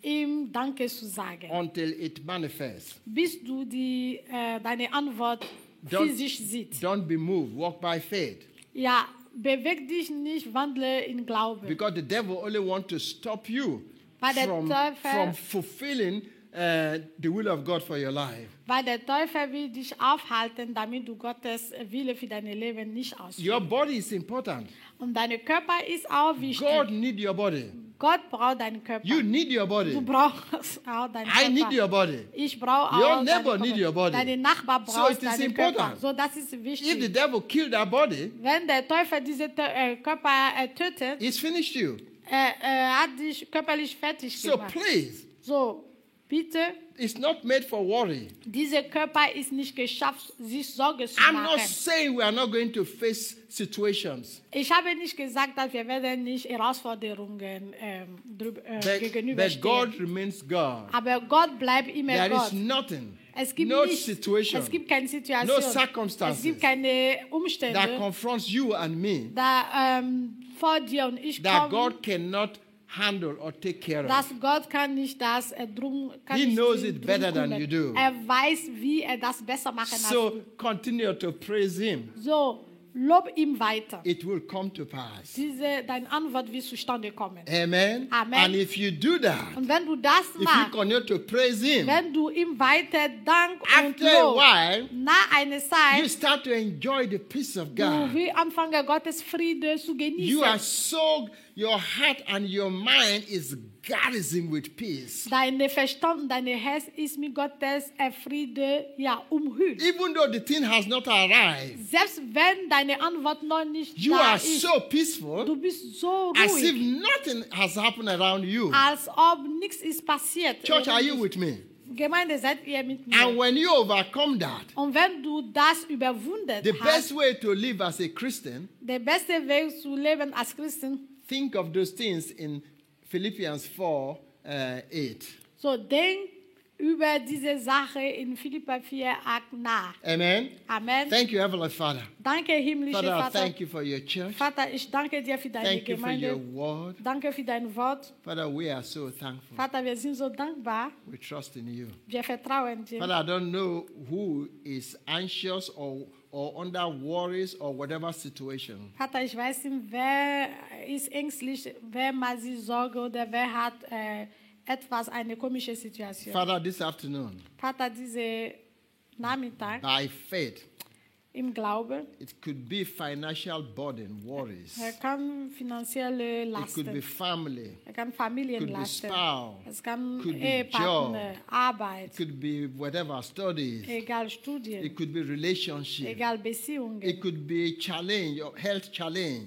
ihm Danke zu sagen, until it manifests. bis du die, äh, deine Antwort Don't- physisch siehst. Don't be moved. Walk by faith. Ja, beweg dich nicht, wandle in Glaube. Because the devil only wants to stop you Weil der from, Teufel- from fulfilling uh, the will of God for your life. Weil der Teufel will dich aufhalten, damit du Gottes Wille für dein Leben nicht ausführst. Your body is important. Und dein Körper ist auch wichtig. God need your body. Gott braucht deinen Körper. You need your du body. brauchst auch deinen I Körper. need your body. Ich brauche Your auch neighbor deinen need Körper. your body. Deine Nachbar So braucht it is deinen Körper. important. So, das ist If the wichtig. devil kill that body, Wenn der Teufel diesen äh, Körper äh, tötet, he's finished you. er äh, hat dich körperlich fertig So gemacht. please, So, bitte, it's not made for worry. dieser Körper ist nicht geschafft, sich Sorge zu I'm not saying we are not going to face situations. Ich habe nicht gesagt, dass wir werden nicht Herausforderungen ähm, drüber, äh, But, but gegenüberstehen. God remains God. Aber Gott bleibt immer There Gott. is nothing, Es gibt, no nicht, situation es gibt keine Situation. no circumstances es gibt keine that Umstände, confronts you and me da ähm, vor dir und ich that komme, God cannot handle or take care of. dass Gott kann nicht das äh, drum kann He knows it better than you do. Er weiß, wie er das besser machen als So du. continue to praise Him. So, lob ihm weiter. It will come to pass. Diese, deine Antwort wird zustande kommen. Amen. Amen. And if you do that, Und wenn du das if you machst, continue to praise Him, wenn du ihm weiter Dank und Lob while, nach einer you Zeit, start to enjoy the peace of du God. wie anfangen, Gottes Friede zu You are genießen. so, your heart and your mind is garrison with peace. Deine Verstand und dein Herz ist mit Gottes Friede ja, umhüllt. Even though the thing has not arrived, Selbst wenn deine Antwort noch nicht you da are ist, so peaceful du bist so ruhig. as if nothing has happened around you. als ob nichts ist passiert. Church, are you with me? Gemeinde, seid ihr mit And when you overcome that, Und wenn du das überwunden the hast, best way to live as a Christian, der beste Weg zu leben als Christen, think of those things in Philippians 4 uh, 8. so denk über diese Sache in Philippa 4, 8 nach. Amen. Amen. Thank you, Heavenly Father. Danke, himmlischer Father, Vater. thank you for your church. Vater, ich danke dir für deine Thank you for your word. Danke für dein Wort. Father, we are so thankful. Vater, wir sind so dankbar. We trust in you. Wir vertrauen dir. Father, I don't know who is anxious or, or under worries or whatever situation. Ich weiß nicht, wer ist ängstlich, wer macht sich Sorge oder wer hat äh, eh, etwas, eine komische Situation. Father, this afternoon, Vater, diese Nachmittag by faith, im Glauben, it could be financial burden, worries. er kann finanzielle It could be family. er kann It could be Familienlasten, spouse. es kann could be Ehepartner, job. Arbeit, It could be whatever, studies. egal Studien, It could be relationship. egal Beziehungen, It could be challenge or health challenge.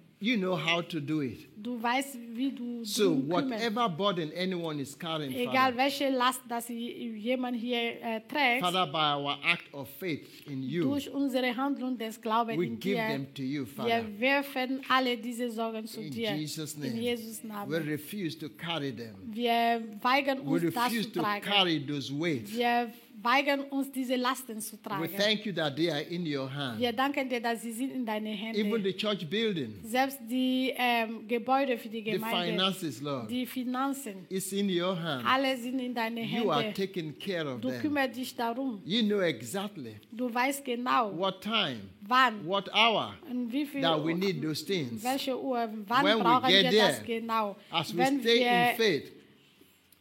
zu. You know how to do it. Du weißt, wie du So, whatever burden anyone is carrying, Egal Father, welche Last, das jemand hier äh, trägt, Father, by our act of faith in you, durch unsere Handlung des Glaubens we in give dir, them to you, wir Father. werfen alle diese Sorgen zu In dir. Jesus' In name. Jesus We Namen. refuse to carry them. Wir weigern We uns, das refuse zu to tragen. carry those weights. Wir weigern uns, diese Lasten zu We tragen. thank you that they are in your hand. Wir danken dir, dass sie sind in deine Even Hände. the church building, Selbst die ähm, Gebäude für die the Gemeinde, finances, Lord, die Finanzen, is in your hand. alle sind in deine You are taking care of Du them. kümmerst dich darum. You know exactly Du weißt genau, what time, wann what hour und wie viel that we need those things. welche Uhr, wann When we brauchen get wir there, das genau. As we Wenn stay in wir, faith,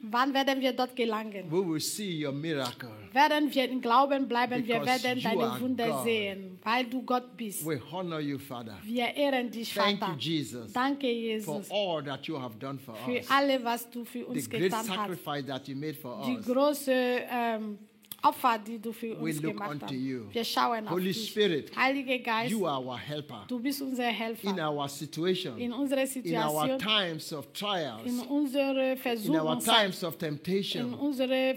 wann werden wir dort gelangen? we will see your miracle. Werden wir im Glauben bleiben, wir Because werden you deine Wunder God. sehen, weil du Gott bist. We honor you, Father, Wir ehren dich, Thank Vater. you, Jesus, Danke, for Jesus, all that you have done for für us. alle, was du für The uns great getan hast. sacrifice that you made for Die us. große ähm, Opfer, die du für We look gemacht unto you. Wir schauen auf Holy dich. Spirit, Heiliger Geist, You are our helper du bist unser Helfer. in our situation, in our times of in trials, in our times of in temptation,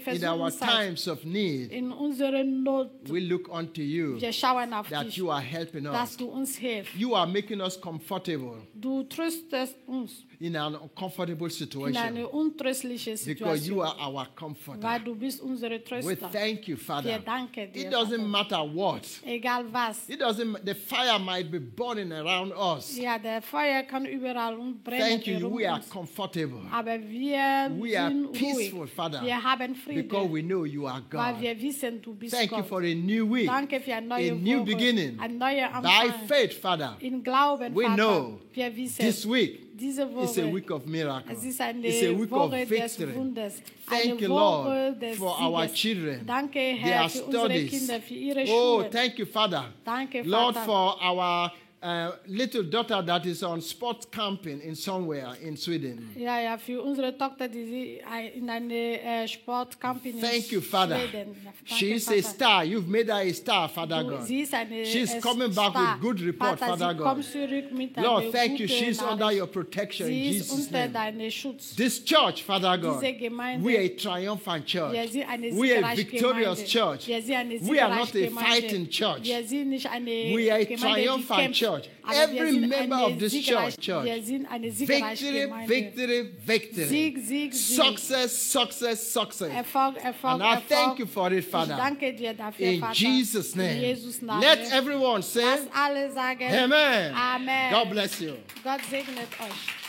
in our times of need. in unserer Not. We look unto you Wir schauen auf that dich, you are helping dass us. du uns hilfst. You are making us comfortable Du tröstest uns in an uncomfortable situation. in situation eine untröstliche because you are our comforter. weil du bist unsere We thank you, Wir Father. danken dir, It doesn't Vater. matter what. egal was. It doesn't. The fire might be burning around us. Ja, der Feuer kann überall brennen Thank you. We are comfortable Aber wir We are peaceful, ruhig. Father, Wir haben Frieden, because we know you are weil God. wir wissen, du bist Thank you for a new week, Danke für eine neue a new Woche, beginning. ein neuer By Anfang. faith, Father. In Glauben, We Vater, know wir wissen, This week diese is a week of miracles. es ist eine It's a week of Woche des victory. Wunders, Thank you, Lord, des for our children, Danke, their Herr, unsere studies. Kinder, für ihre Oh, thank you, Father. Danke, Lord, Vater. for our uh, little daughter that is on sports camping in somewhere in Sweden. Ja, ja, für unsere Tochter, die in eine äh, Sportcamping in Thank you, Father. She is a star. You've made her a star, Father God. sie ist eine She's coming back with good report, Father God. kommt zurück mit Lord, thank you. She's under your protection in Sie ist Jesus' name. This church, Father God, we are a triumphant church. Wir sind eine We are a victorious church. Wir sind eine We are not a fighting church. Wir sind nicht eine We are a triumphant church. Church. Every member of this church. Church. sind eine siegreiche Victory, victory, victory. Sieg, Sieg, Sieg. Success, success, success. Erfolg, Erfolg, And I Erfolg. thank you for it, Father. danke dir dafür, In Vater. Jesus' name. Jesus. Let everyone say, Lass alle sagen, Amen. Amen. God bless you. Gott segnet euch.